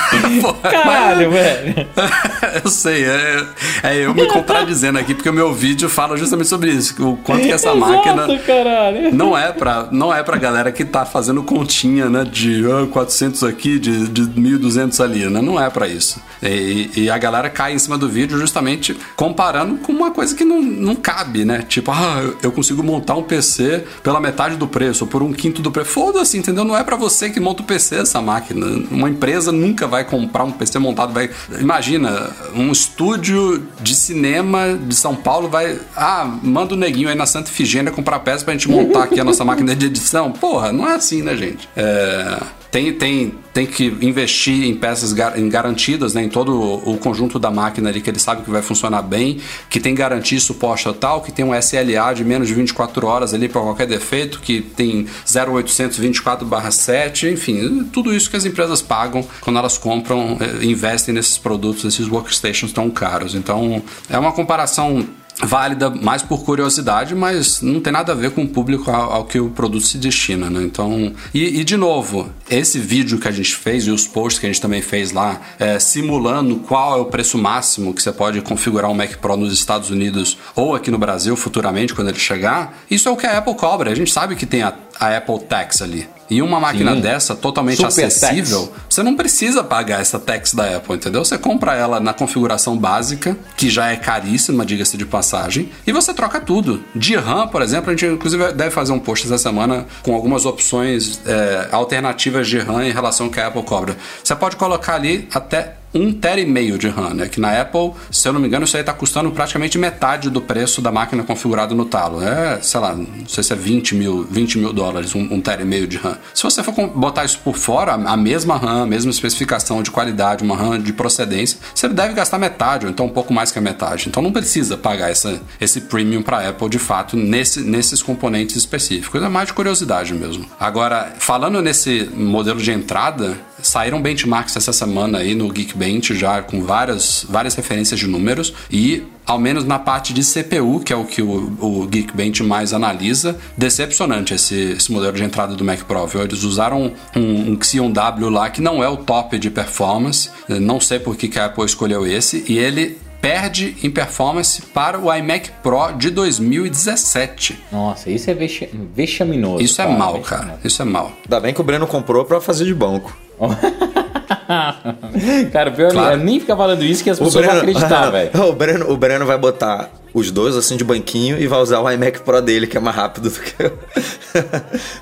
<laughs> Caralho, velho. <laughs>
eu sei, é, é eu me contradizendo aqui, porque o meu vídeo fala justamente sobre isso. O quanto que essa <laughs> máquina.
Caralho.
Não é, pra, não é pra galera que tá fazendo continha, né? De ah, 400 aqui, de, de 1.200 ali, né? Não é pra isso. E, e a galera cai em cima do vídeo justamente comparando com uma coisa que não, não cabe, né? Tipo, ah, eu consigo montar um PC pela metade do preço, ou por um quinto do preço. Foda-se, entendeu? Não é pra você que monta o PC essa máquina. Uma empresa nunca vai comprar um PC montado. Vai... Imagina, um estúdio de cinema de São Paulo vai. Ah, manda o neguinho aí na Santa Ifigênia comprar peça pra gente montar aqui a nossa máquina de edição. Porra, não é assim, né, gente? É tem, tem, tem que investir em peças gar, em garantidas, né, em todo o, conjunto da máquina ali que ele sabe que vai funcionar bem, que tem garantia e suporte total, que tem um SLA de menos de 24 horas ali para qualquer defeito, que tem 0824/7, enfim, tudo isso que as empresas pagam quando elas compram, eh, investem nesses produtos, esses workstations tão caros. Então, é uma comparação válida mais por curiosidade, mas não tem nada a ver com o público ao, ao que o produto se destina, né? Então, e, e, de novo, esse vídeo que a gente fez e os posts que a gente também fez lá, é, simulando qual é o preço máximo que você pode configurar um Mac Pro nos Estados Unidos ou aqui no Brasil futuramente quando ele chegar, isso é o que a Apple cobra. A gente sabe que tem a, a Apple Tax ali. E uma máquina Sim. dessa, totalmente Super acessível, tax. você não precisa pagar essa tax da Apple, entendeu? Você compra ela na configuração básica, que já é caríssima, diga-se de passagem, e você troca tudo. De RAM, por exemplo, a gente inclusive deve fazer um post essa semana com algumas opções é, alternativas de RAM em relação ao que a Apple cobra. Você pode colocar ali até um tera e meio de RAM, né? Que na Apple, se eu não me engano, isso aí tá custando praticamente metade do preço da máquina configurada no talo. É, sei lá, não sei se é 20 mil, 20 mil dólares, um, um tera e meio de RAM. Se você for botar isso por fora, a mesma RAM, a mesma especificação de qualidade, uma RAM de procedência, você deve gastar metade, ou então um pouco mais que a metade. Então não precisa pagar essa, esse premium para Apple, de fato, nesse, nesses componentes específicos. É mais de curiosidade mesmo. Agora, falando nesse modelo de entrada, saíram benchmarks essa semana aí no Geekbench já com várias, várias referências de números e ao menos na parte de CPU, que é o que o, o Geekbench mais analisa, decepcionante esse, esse modelo de entrada do Mac Pro. Viu? Eles usaram um, um Xeon W lá que não é o top de performance, não sei por que, que a Apple escolheu esse, e ele perde em performance para o iMac Pro de 2017.
Nossa, isso é vexaminoso.
Isso é cara, é mal, cara. Isso é mal.
Ainda bem que o Breno comprou para fazer de banco. <laughs>
Cara, pior claro. nem fica falando isso que as pessoas Breno, vão acreditar, <laughs> velho.
O Breno, o Breno vai botar os dois assim de banquinho e vai usar o iMac Pro dele, que é mais rápido do que,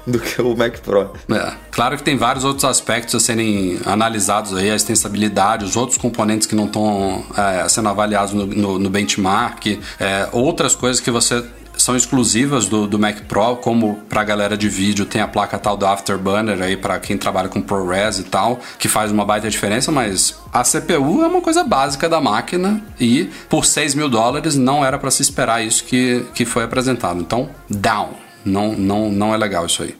<laughs> do que o Mac Pro.
É, claro que tem vários outros aspectos a serem analisados aí, a extensibilidade, os outros componentes que não estão é, sendo avaliados no, no, no benchmark, é, outras coisas que você são exclusivas do, do Mac Pro, como pra galera de vídeo tem a placa tal do Afterburner aí para quem trabalha com ProRes e tal, que faz uma baita diferença, mas a CPU é uma coisa básica da máquina e por 6 mil dólares não era para se esperar isso que, que foi apresentado. Então, down. Não, não, não é legal isso aí.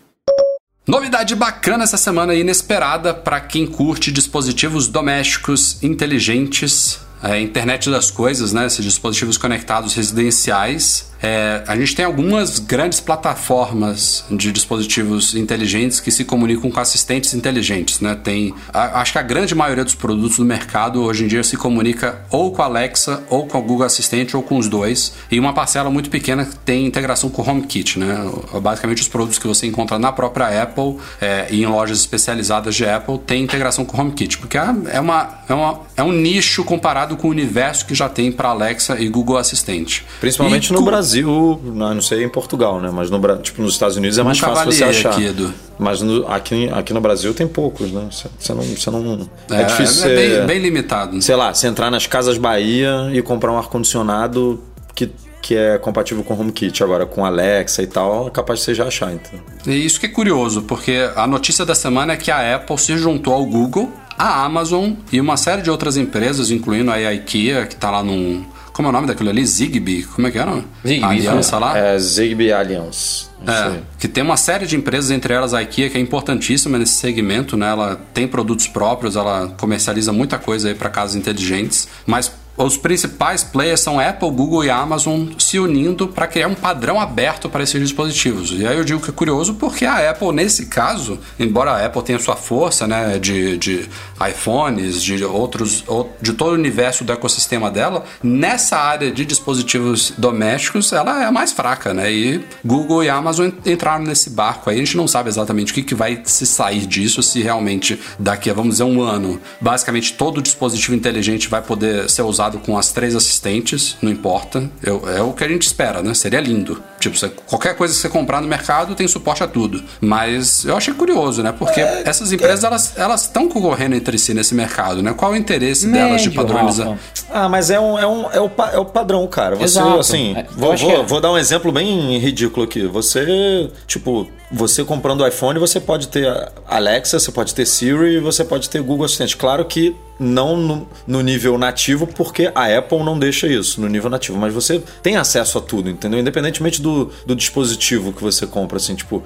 Novidade bacana essa semana inesperada para quem curte dispositivos domésticos inteligentes, é, internet das coisas, né, esses dispositivos conectados residenciais é, a gente tem algumas grandes plataformas de dispositivos inteligentes que se comunicam com assistentes inteligentes, né? Tem, a, acho que a grande maioria dos produtos do mercado hoje em dia se comunica ou com a Alexa, ou com o Google Assistente, ou com os dois. E uma parcela muito pequena tem integração com o HomeKit, né? Basicamente os produtos que você encontra na própria Apple é, e em lojas especializadas de Apple tem integração com o HomeKit, porque é, é, uma, é, uma, é um nicho comparado com o universo que já tem para Alexa e Google Assistente.
Principalmente e no. Brasil. Brasil, não, sei em Portugal, né? Mas no, tipo, nos Estados Unidos é mais fácil você achar. Aqui, Edu. Mas no, aqui, aqui no Brasil tem poucos, né? Você não. Você não
é, é difícil. É, bem, bem, limitado.
Sei lá, você entrar nas Casas Bahia e comprar um ar-condicionado que que é compatível com HomeKit. Agora, com Alexa e tal, é capaz de você já achar, então.
E isso que é curioso, porque a notícia da semana é que a Apple se juntou ao Google, a Amazon e uma série de outras empresas, incluindo a IKEA, que está lá num, como é o nome daquilo ali? Zigbee? Como é que era?
Zigbee.
Aliança lá?
É, Zigbee Alliance.
É, que tem uma série de empresas, entre elas a IKEA, que é importantíssima nesse segmento, né? Ela tem produtos próprios, ela comercializa muita coisa aí para casas inteligentes, mas os principais players são Apple, Google e Amazon se unindo para criar um padrão aberto para esses dispositivos. E aí eu digo que é curioso porque a Apple, nesse caso, embora a Apple tenha sua força né, de, de iPhones, de outros, de todo o universo do ecossistema dela, nessa área de dispositivos domésticos ela é mais fraca, né? E Google e Amazon entraram nesse barco aí. A gente não sabe exatamente o que, que vai se sair disso, se realmente daqui a, vamos dizer, um ano, basicamente todo dispositivo inteligente vai poder ser usado com as três assistentes, não importa. Eu, é o que a gente espera, né? Seria lindo. Tipo, você, qualquer coisa que você comprar no mercado tem suporte a tudo. Mas eu achei curioso, né? Porque é, essas empresas, é. elas elas estão concorrendo entre si nesse mercado, né? Qual é o interesse Médio, delas de padronizar?
Rafa. Ah, mas é, um, é, um, é, o, é o padrão, cara. Você, Exato. assim, é, vou, vou, é. vou dar um exemplo bem ridículo aqui. Você, tipo, você comprando o iPhone, você pode ter Alexa, você pode ter Siri, você pode ter Google Assistente. Claro que não no, no, nível nativo, porque a Apple não deixa isso no nível nativo, mas você tem acesso a tudo, entendeu? Independentemente do, do dispositivo que você compra, assim, tipo,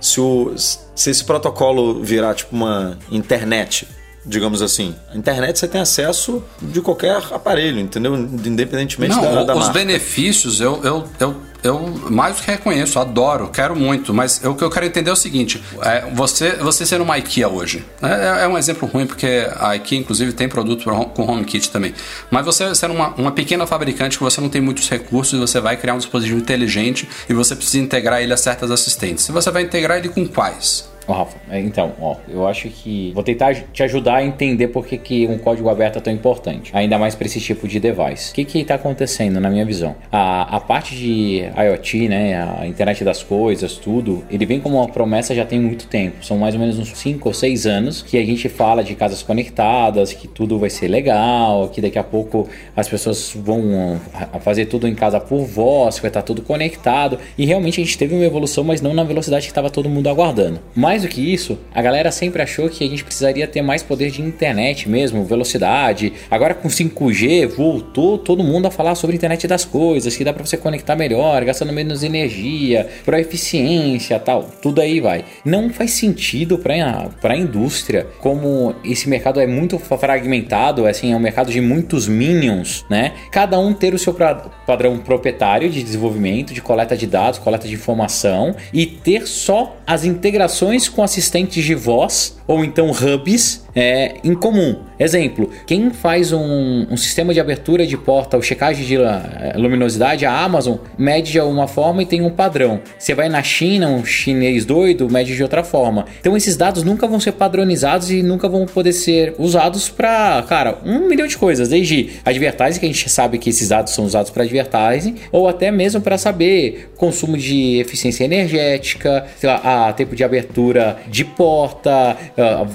se, o, se esse protocolo virar tipo uma internet, digamos assim. A internet você tem acesso de qualquer aparelho, entendeu? Independentemente
Não,
da, da
os
marca.
benefícios eu, eu, eu, eu mais do que reconheço, adoro, quero muito, mas o que eu quero entender é o seguinte: é, você, você ser uma IKEA hoje, é, é, um exemplo ruim, porque a IKEA, inclusive, tem produto com HomeKit também. Mas você ser uma, uma pequena fabricante que você não tem muitos recursos, você vai criar um dispositivo inteligente e você precisa integrar ele a certas assistentes. Você vai integrar ele com quais?
Rafa, é, então, ó, eu acho que vou tentar te ajudar a entender por que, que um código aberto é tão importante, ainda mais para esse tipo de device. O que que está acontecendo na minha visão? A, a parte de IoT, né, a internet das coisas, tudo, ele vem como uma promessa já tem muito tempo. São mais ou menos uns 5 ou 6 anos que a gente fala de casas conectadas, que tudo vai ser legal, que daqui a pouco as pessoas vão fazer tudo em casa por voz, vai estar tudo conectado. E realmente a gente teve uma evolução, mas não na velocidade que estava todo mundo aguardando. Mas mais do que isso, a galera sempre achou que a gente precisaria ter mais poder de internet mesmo, velocidade. Agora com 5G voltou todo mundo a falar sobre internet das coisas, que dá para você conectar melhor, gastando menos energia, para eficiência, tal. Tudo aí vai. Não faz sentido para para a indústria, como esse mercado é muito fragmentado, assim, é um mercado de muitos minions, né? Cada um ter o seu padrão proprietário de desenvolvimento, de coleta de dados, coleta de informação e ter só as integrações com assistentes de voz ou então hubs é, em comum. Exemplo, quem faz um, um, sistema de abertura de porta ou checagem de é, luminosidade, a Amazon mede de uma forma e tem um padrão. Você vai na China, um chinês doido mede de outra forma. Então esses dados nunca vão ser padronizados e nunca vão poder ser usados para, cara, um milhão de coisas, desde advertising, que a gente sabe que esses dados são usados para advertising, ou até mesmo para saber consumo de eficiência energética, lá, a tempo de abertura de porta,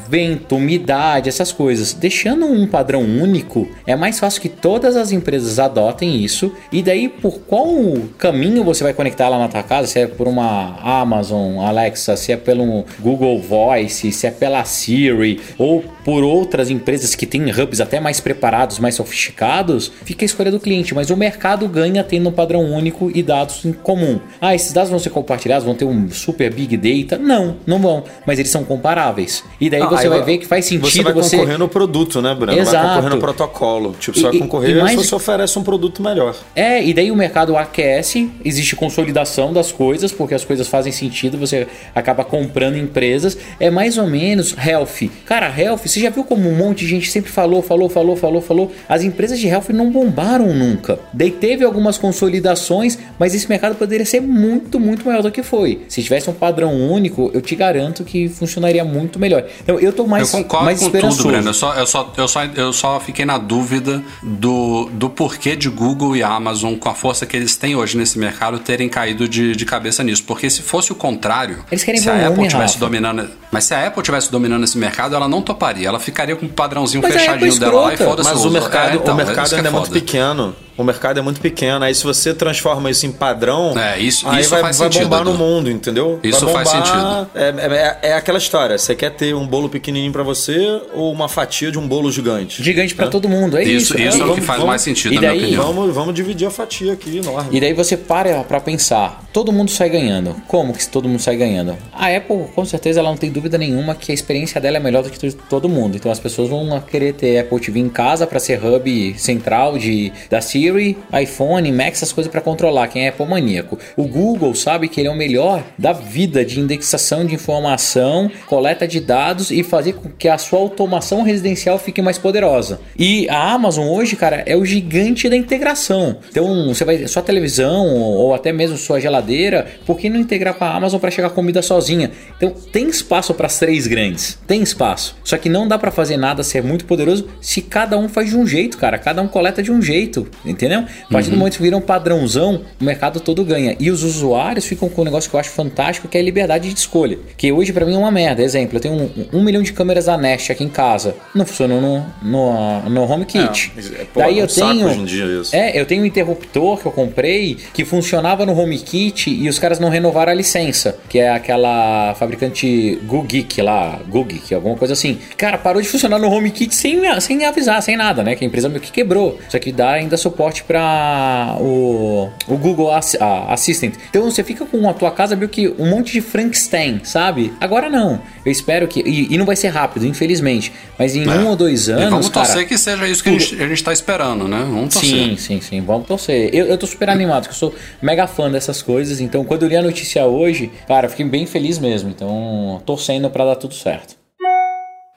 vento, umidade, essas coisas. Deixando um padrão único, é mais fácil que todas as empresas adotem isso. E daí, por qual caminho você vai conectar lá na tua casa? Se é por uma Amazon Alexa, se é pelo Google Voice, se é pela Siri ou por outras empresas que têm hubs até mais preparados, mais sofisticados, fica a escolha do cliente. Mas o mercado ganha tendo um padrão único e dados em comum. Ah, esses dados vão ser compartilhados, vão ter um super big data? Não, não vão. Mas eles são comparáveis. E daí ah, você vai ver que faz sentido você...
vai
você...
concorrer no produto, né, Bruno?
Exato.
Vai concorrer no protocolo. Tipo, você e, vai concorrer e mais... se você oferece um produto melhor.
É, e daí o mercado aquece, existe consolidação das coisas, porque as coisas fazem sentido, você acaba comprando empresas. É mais ou menos health. Cara, health, você já viu como um monte de gente sempre falou, falou, falou, falou, falou? As empresas de health não bombaram nunca. Daí teve algumas consolidações, mas esse mercado poderia ser muito, muito maior do que foi. Se tivesse um padrão único, eu te garanto que funcionaria muito melhor. Então eu tô mais,
eu concordo
mais
com tudo, Breno. Eu só, eu, só, eu, só, eu só fiquei na dúvida do, do porquê de Google e Amazon, com a força que eles têm hoje nesse mercado, terem caído de, de cabeça nisso. Porque se fosse o contrário,
eles querem
se a Apple tivesse
Rafa.
dominando. Mas se a Apple tivesse dominando esse mercado, ela não toparia. Ela ficaria com um padrãozinho mas fechadinho dela lá e foda-se.
Mas o mercado, é, então, o mercado ainda é, é muito pequeno. O mercado é muito pequeno. Aí se você transforma isso em padrão,
é, isso,
aí
isso
vai,
faz
vai
sentido,
bombar
Edu.
no mundo, entendeu?
Isso
vai bombar,
faz sentido.
É, é, é, aquela história. Você quer ter um bolo pequenininho para você ou uma fatia de um bolo gigante?
Gigante para todo mundo, é
isso.
Isso,
isso é,
é
o que faz vamos, mais sentido,
e daí,
na minha opinião.
Vamos, vamos dividir a fatia aqui, enorme.
E daí você para para pensar, todo mundo sai ganhando. Como que todo mundo sai ganhando? A Apple, com certeza, ela não tem dúvida nenhuma que a experiência dela é melhor do que todo mundo. Então as pessoas vão querer ter Apple TV em casa para ser hub central de da Siri, iPhone, Mac, essas coisas para controlar. Quem é Apple maníaco. O Google sabe que ele é o melhor da vida de indexação de informação, coleta de dados e fazer com que a sua automação residencial fique mais poderosa. E a Amazon hoje, cara, é o gigante da integração. Então você vai sua televisão ou até mesmo sua geladeira, por que não integrar com a Amazon para chegar comida sozinha? Então tem espaço para as três grandes, tem espaço. Só que não dá para fazer nada ser muito poderoso se cada um faz de um jeito, cara. Cada um coleta de um jeito, entendeu? A partir do momento que vira um padrãozão, o mercado todo ganha. E os usuários ficam com um negócio que eu acho fantástico, que é a liberdade de escolha. Que hoje para mim é uma merda. Exemplo, eu tenho um, um milhão de câmeras da Nest aqui em casa. Não funcionam no, no, no HomeKit.
É, pô,
Daí
é um
eu tenho.
hoje em dia isso.
É, eu tenho um interruptor que eu comprei que funcionava no HomeKit e os caras não renovaram a licença, que é aquela fabricante Googeek lá, Googeek, alguma coisa assim. Cara, parou de funcionar no HomeKit sem, sem avisar, sem nada, né? Que a empresa meio que quebrou. Só que dá ainda suporte para o, o Google Ass- Assistant. Então você fica com a tua casa meio que um monte de Frankenstein, sabe? Agora não. Eu espero que. E, e não vai ser rápido, infelizmente. Mas em
É.
um ou dois
E
anos.
vamos
cara,
torcer que seja isso que a gente, a gente tá esperando, né? Vamos torcer.
Sim, sim, sim. Vamos torcer. Eu, eu tô super animado, porque eu sou mega fã dessas coisas. Então, quando eu li a notícia hoje, cara, eu fiquei bem feliz mesmo. Então, torcendo pra dar tudo certo.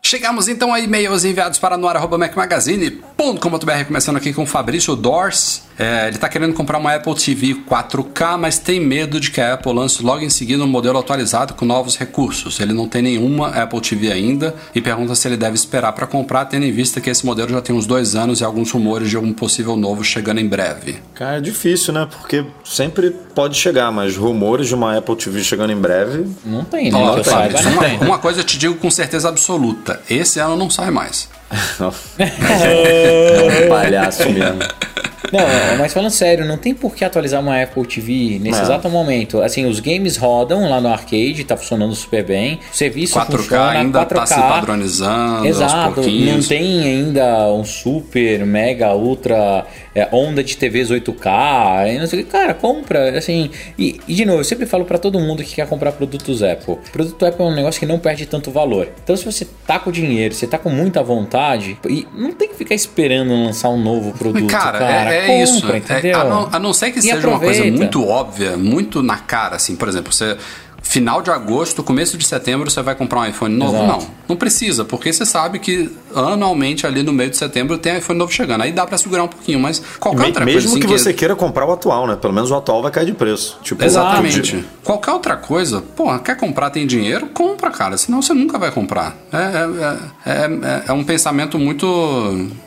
Chegamos então a e-mails enviados para noar.macmagazine.com.br, começando aqui com o Fabrício Dors. É, ele está querendo comprar uma Apple TV 4K, mas tem medo de que a Apple lance logo em seguida um modelo atualizado com novos recursos. Ele não tem nenhuma Apple TV ainda e pergunta se ele deve esperar para comprar, tendo em vista que esse modelo já tem uns dois anos e alguns rumores de um possível novo chegando em breve.
Cara, é difícil, né? Porque sempre pode chegar, mas rumores de uma Apple TV chegando em breve.
Não tem, né? Eu
Fabrício,
saiba, não
uma,
tem.
uma coisa eu te digo com certeza absoluta: esse ano não sai mais. <laughs> <laughs>
É um palhaço mesmo. <laughs>
Não, mas falando sério, não tem por que atualizar uma Apple TV nesse
Não.
exato momento. Assim, os games rodam lá no arcade, tá funcionando super bem. O serviço
4K
funciona,
ainda
4K.
tá se padronizando
Exato, não tem ainda um super, mega, ultra é, onda de TVs 8K. e não sei o que. Cara, compra, assim. E, e, de novo, eu sempre falo pra todo mundo que quer comprar produtos Apple. Produto Apple é um negócio que não perde tanto valor. Então, se você tá com dinheiro, você tá com muita vontade, e não tem que ficar esperando lançar um novo produto.
Cara,
Cara,
é, é
compra,
isso. É,
entendeu?
a, não, a não ser que
E
seja uma coisa
aproveita.
muito óbvia, muito na cara, assim, por exemplo, você. Final de agosto, começo de setembro, você vai comprar um iPhone novo?
Exato.
Não, não precisa, porque você sabe que anualmente ali no meio de setembro tem iPhone novo chegando. Aí dá pra segurar um pouquinho, mas qualquer
Me-
outra
mesmo
coisa assim
que você queira comprar o atual, né? Pelo menos o atual vai cair de preço. Tipo,
Exatamente. Qualquer outra coisa, pô, quer comprar, tem dinheiro, compra, cara. Senão você nunca vai comprar. É, é, é, é, é um pensamento muito.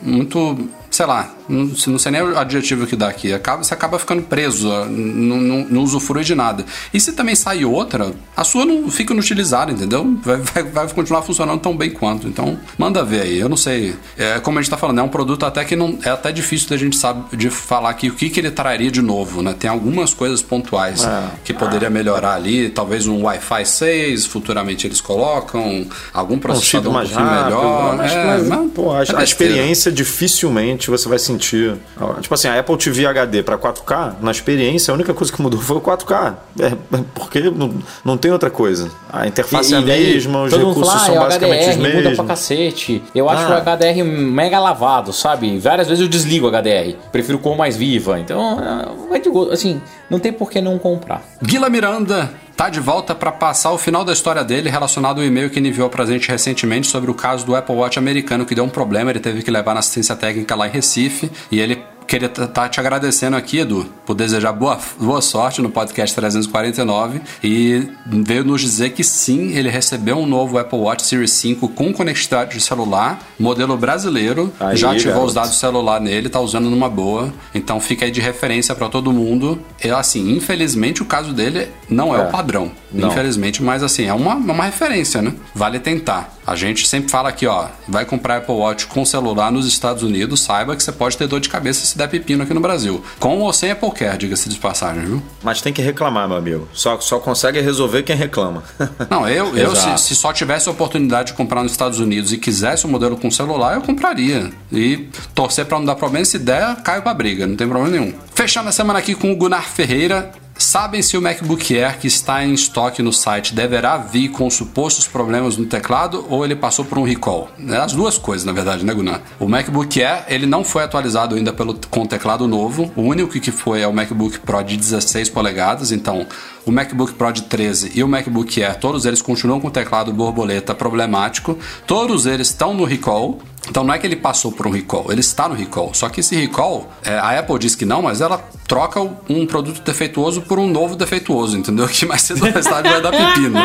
muito. Sei lá, não, não sei nem o adjetivo que dá aqui. Acaba, você acaba ficando preso, não, não, não usufrui de nada. E se também sai outra, a sua não fica inutilizada, entendeu? Vai, vai, vai continuar funcionando tão bem quanto. Então, manda ver aí. Eu não sei. É, como a gente tá falando, é um produto até que não. É até difícil da gente saber de falar aqui o que, que ele traria de novo, né? Tem algumas coisas pontuais
É.
que poderia melhorar ali. Talvez um Wi-Fi 6, futuramente eles colocam. Algum
um
processador um
mais rápido.
melhor.
Mas,
é,
mas,
mas-
pô, a,
é
a
besteira.
experiência dificilmente você vai sentir. Tipo assim, a Apple TV HD para 4K, na experiência, a única coisa que mudou <laughs> foi o 4K. É, porque não, não tem outra coisa. A interface é a mesma, os recursos
fala,
são
ah, é
basicamente
HDR,
os
muda pra
mesmos.
cacete. Eu acho
Ah.
o HDR mega lavado, sabe? Várias vezes eu desligo o HDR. Prefiro cor mais viva. Então, é, vai de gosto. Assim, não tem por que não comprar.
Guila Miranda tá de volta para passar o final da história dele relacionado ao e-mail que ele enviou pra gente recentemente sobre o caso do Apple Watch americano que deu um problema, ele teve que levar na assistência técnica lá em Recife e ele queria estar te agradecendo aqui, Edu, por desejar boa, boa sorte no podcast 349 e veio nos dizer que sim, ele recebeu um novo Apple Watch Series 5 com conectividade de celular, modelo brasileiro,
Aí,
já ativou
garoto.
os dados do celular nele, tá usando numa boa, então fica aí de referência para todo mundo. É assim, infelizmente o caso dele não é,
É.
o padrão,
Não.
infelizmente, mas assim, é uma, uma referência, né? Vale tentar. A gente sempre fala aqui, ó, vai comprar Apple Watch com celular nos Estados Unidos, saiba que você pode ter dor de cabeça se der pepino aqui no Brasil. Com ou sem Apple Care, diga-se de passagem, viu?
Mas tem que reclamar, meu amigo. Só, só consegue resolver quem reclama. <laughs>
Não, eu, eu se, se só tivesse a oportunidade de comprar nos Estados Unidos e quisesse um modelo com celular, eu compraria. E torcer pra não dar problema, se der, caio pra briga, não tem problema nenhum. Fechando a semana aqui com o Gunnar Ferreira. Sabem se o MacBook Air que está em estoque no site deverá vir com supostos problemas no teclado ou ele passou por um recall? É as duas coisas, na verdade, né, Gunan? O MacBook Air, ele não foi atualizado ainda pelo, com teclado novo. O único que foi é o MacBook Pro de 16 polegadas. Então, o MacBook Pro de 13 e o MacBook Air, todos eles continuam com o teclado borboleta problemático. Todos eles estão no recall. Então não é que ele passou por um recall, ele está no recall. Só que esse recall, é, a Apple diz que não, mas ela troca um produto defeituoso por um novo defeituoso, entendeu? <laughs> Que mais cedo ou mais tarde vai dar pepino.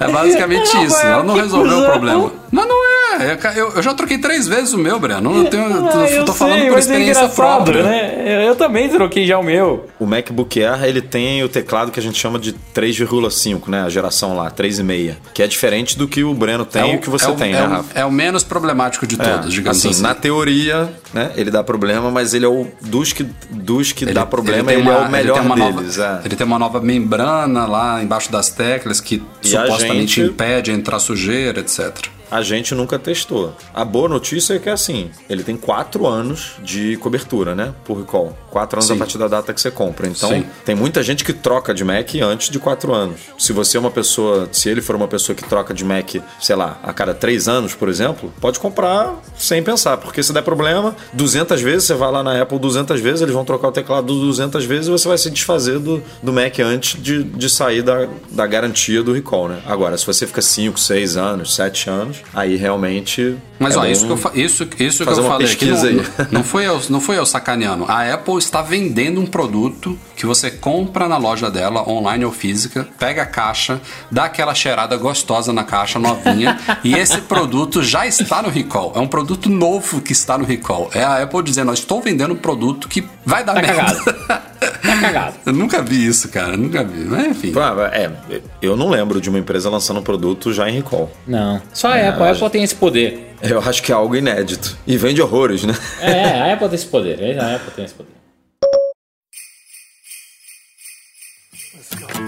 É basicamente isso. Ela não resolveu o problema. Mas não é. Eu, eu já troquei três vezes o meu, Breno. Eu, tenho,
Ah,
eu
eu
tô
sei,
falando por
é
experiência
engraçado,
própria.
Né? Eu, eu também troquei já o meu.
O MacBook Air, ele tem o teclado que a gente chama de 3,5, né? A geração lá, 3,5. Que é diferente do que o Breno tem e o que você
é o,
tem,
é
né, Rafa?
É o menos problemático de todos, digamos
assim,
assim.
na teoria, né, ele dá problema, mas ele é o dos que, dos que dá problema, ele, é
uma-
o melhor
uma
deles.
Nova,
é.
Ele tem uma nova membrana lá embaixo das teclas que
E
supostamente
gente-
impede entrar sujeira, etc.
A gente nunca testou. A boa notícia é que assim, ele tem quatro anos de cobertura, né? Por recall. Quatro anos
Sim.
a partir da data que você compra. Então,
Sim.
tem muita gente que troca de Mac antes de quatro anos. Se você é uma pessoa, se ele for uma pessoa que troca de Mac, sei lá, a cada três anos, por exemplo, pode comprar sem pensar. Porque se der problema, 200 vezes, você vai lá na Apple 200 vezes, eles vão trocar o teclado 200 vezes e você vai se desfazer do, do Mac antes de, de sair da, da garantia do recall, né? Agora, se você fica 5, 6 anos, 7 anos, aí realmente.
Mas
é
ó,
bom
isso que eu, fa- isso, isso que eu
uma
falei aqui
pesquisa
não,
aí.
não, foi eu, não foi eu sacaneando. A Apple está vendendo um produto que você compra na loja dela, online ou física, pega a caixa, dá aquela cheirada gostosa na caixa novinha, <laughs> e esse produto já está no recall. É um produto novo que está no recall. É a Apple dizendo, "Eu estou vendendo um produto que vai dar
Tá
merda.
cagado. <laughs> Tá cagado.
eu nunca vi isso, cara. Nunca vi. Mas enfim.
Ah, É, eu não lembro de uma empresa lançando um produto já em recall.
Não. Só a Apple. A Apple tem esse poder.
Eu acho que é algo inédito. E vende horrores, né?
É, a Apple tem esse poder. A Apple tem esse poder.
It's the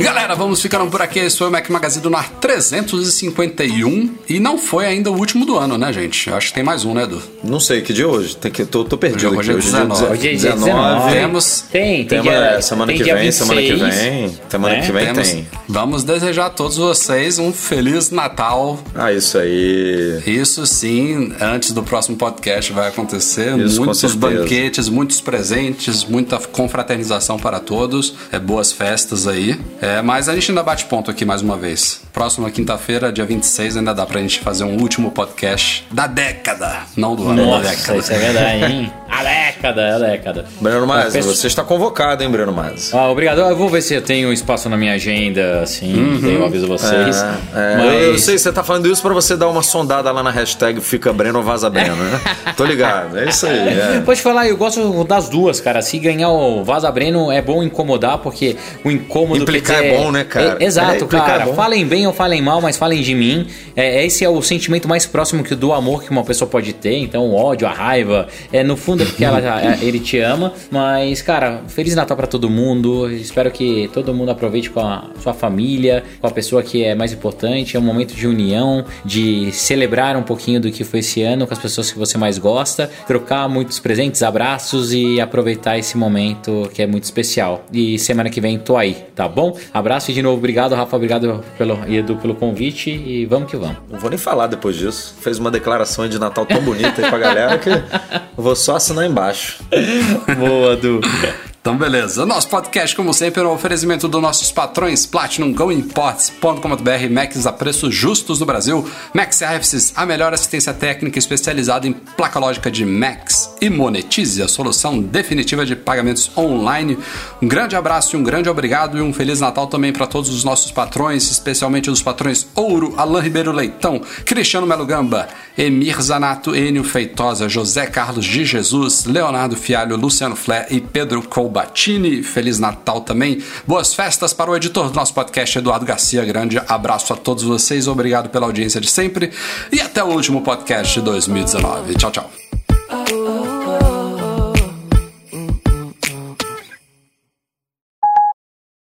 Galera, vamos ficando por aqui. Esse foi o Mac Magazine do Nar 351. E não foi ainda o último do ano, né, gente? Eu acho que tem mais um, né, Edu?
Não sei, que dia é hoje? Tem que, tô, tô perdido
Hoje é
aqui.
dia 19.
Hoje é dia 19.
Temos-
Tem, tem
Tema,
dia,
é, semana
tem
que
dia
vem, semana que
26,
vem. Semana
né?
que vem
Temos-
tem.
Vamos desejar a todos vocês um Feliz Natal.
Ah, isso aí.
Isso sim, antes do próximo podcast vai acontecer.
Isso,
muitos banquetes, muitos presentes, muita confraternização para todos. É, boas festas aí. É, mas a gente ainda bate ponto aqui mais uma vez. Próxima quinta-feira, dia 26, ainda dá pra gente fazer um último podcast da década. Não do ano, da
Nossa,
década.
isso é verdade, hein? <laughs> A década, a década.
Breno Mas,
Peço-
você está convocado, hein, Breno Mas?
Ah, obrigado. Eu vou ver se eu tenho espaço na minha agenda, assim, daí eu aviso vocês.
É,
Mas...
eu, eu sei, você tá falando isso pra você dar uma sondada lá na hashtag Fica Breno ou Vaza Breno, né? <laughs> Tô ligado, é isso aí. é.
Pode falar, eu gosto das duas, cara. Se ganhar o Vaza Breno é bom incomodar, porque o incômodo.
Implicar é bom, né, cara?
É, exato,
É,
cara.
é
falem bem ou falem mal, mas falem de mim. É, esse é o sentimento mais próximo que do amor que uma pessoa pode ter. Então, o ódio, a raiva. É, no fundo é porque ela, é, ele te ama. Mas, cara, Feliz Natal pra todo mundo. Espero que todo mundo aproveite com a sua família, com a pessoa que é mais importante. É um momento de união, de celebrar um pouquinho do que foi esse ano com as pessoas que você mais gosta, trocar muitos presentes, abraços e aproveitar esse momento que é muito especial. E semana que vem tô aí, tá bom? Abraço e de novo, obrigado, Rafa, obrigado pelo, e Edu pelo convite e vamos que vamos.
Não vou nem falar depois disso. Fez uma declaração de Natal tão bonita aí pra galera que vou só assinar embaixo. <laughs>
Boa, Edu.
Então, beleza. Nosso podcast, como sempre, é um oferecimento dos nossos patrões Platinum Go Imports.com.br, Macs a preços justos no Brasil. Mac Services, a melhor assistência técnica especializada em placa lógica de Macs. E Monetize, a solução definitiva de pagamentos online. Um grande abraço e um grande obrigado e um Feliz Natal também para todos os nossos patrões, especialmente os patrões Ouro, Alain Ribeiro Leitão, Cristiano Melo Gamba, Emir Zanato, Enio Feitosa, José Carlos de Jesus, Leonardo Fialho, Luciano Flé e Pedro Colbatini. Feliz Natal também. Boas festas para o editor do nosso podcast, Eduardo Garcia. Grande abraço a todos vocês, obrigado pela audiência de sempre e até o último podcast de 2019. Tchau, tchau.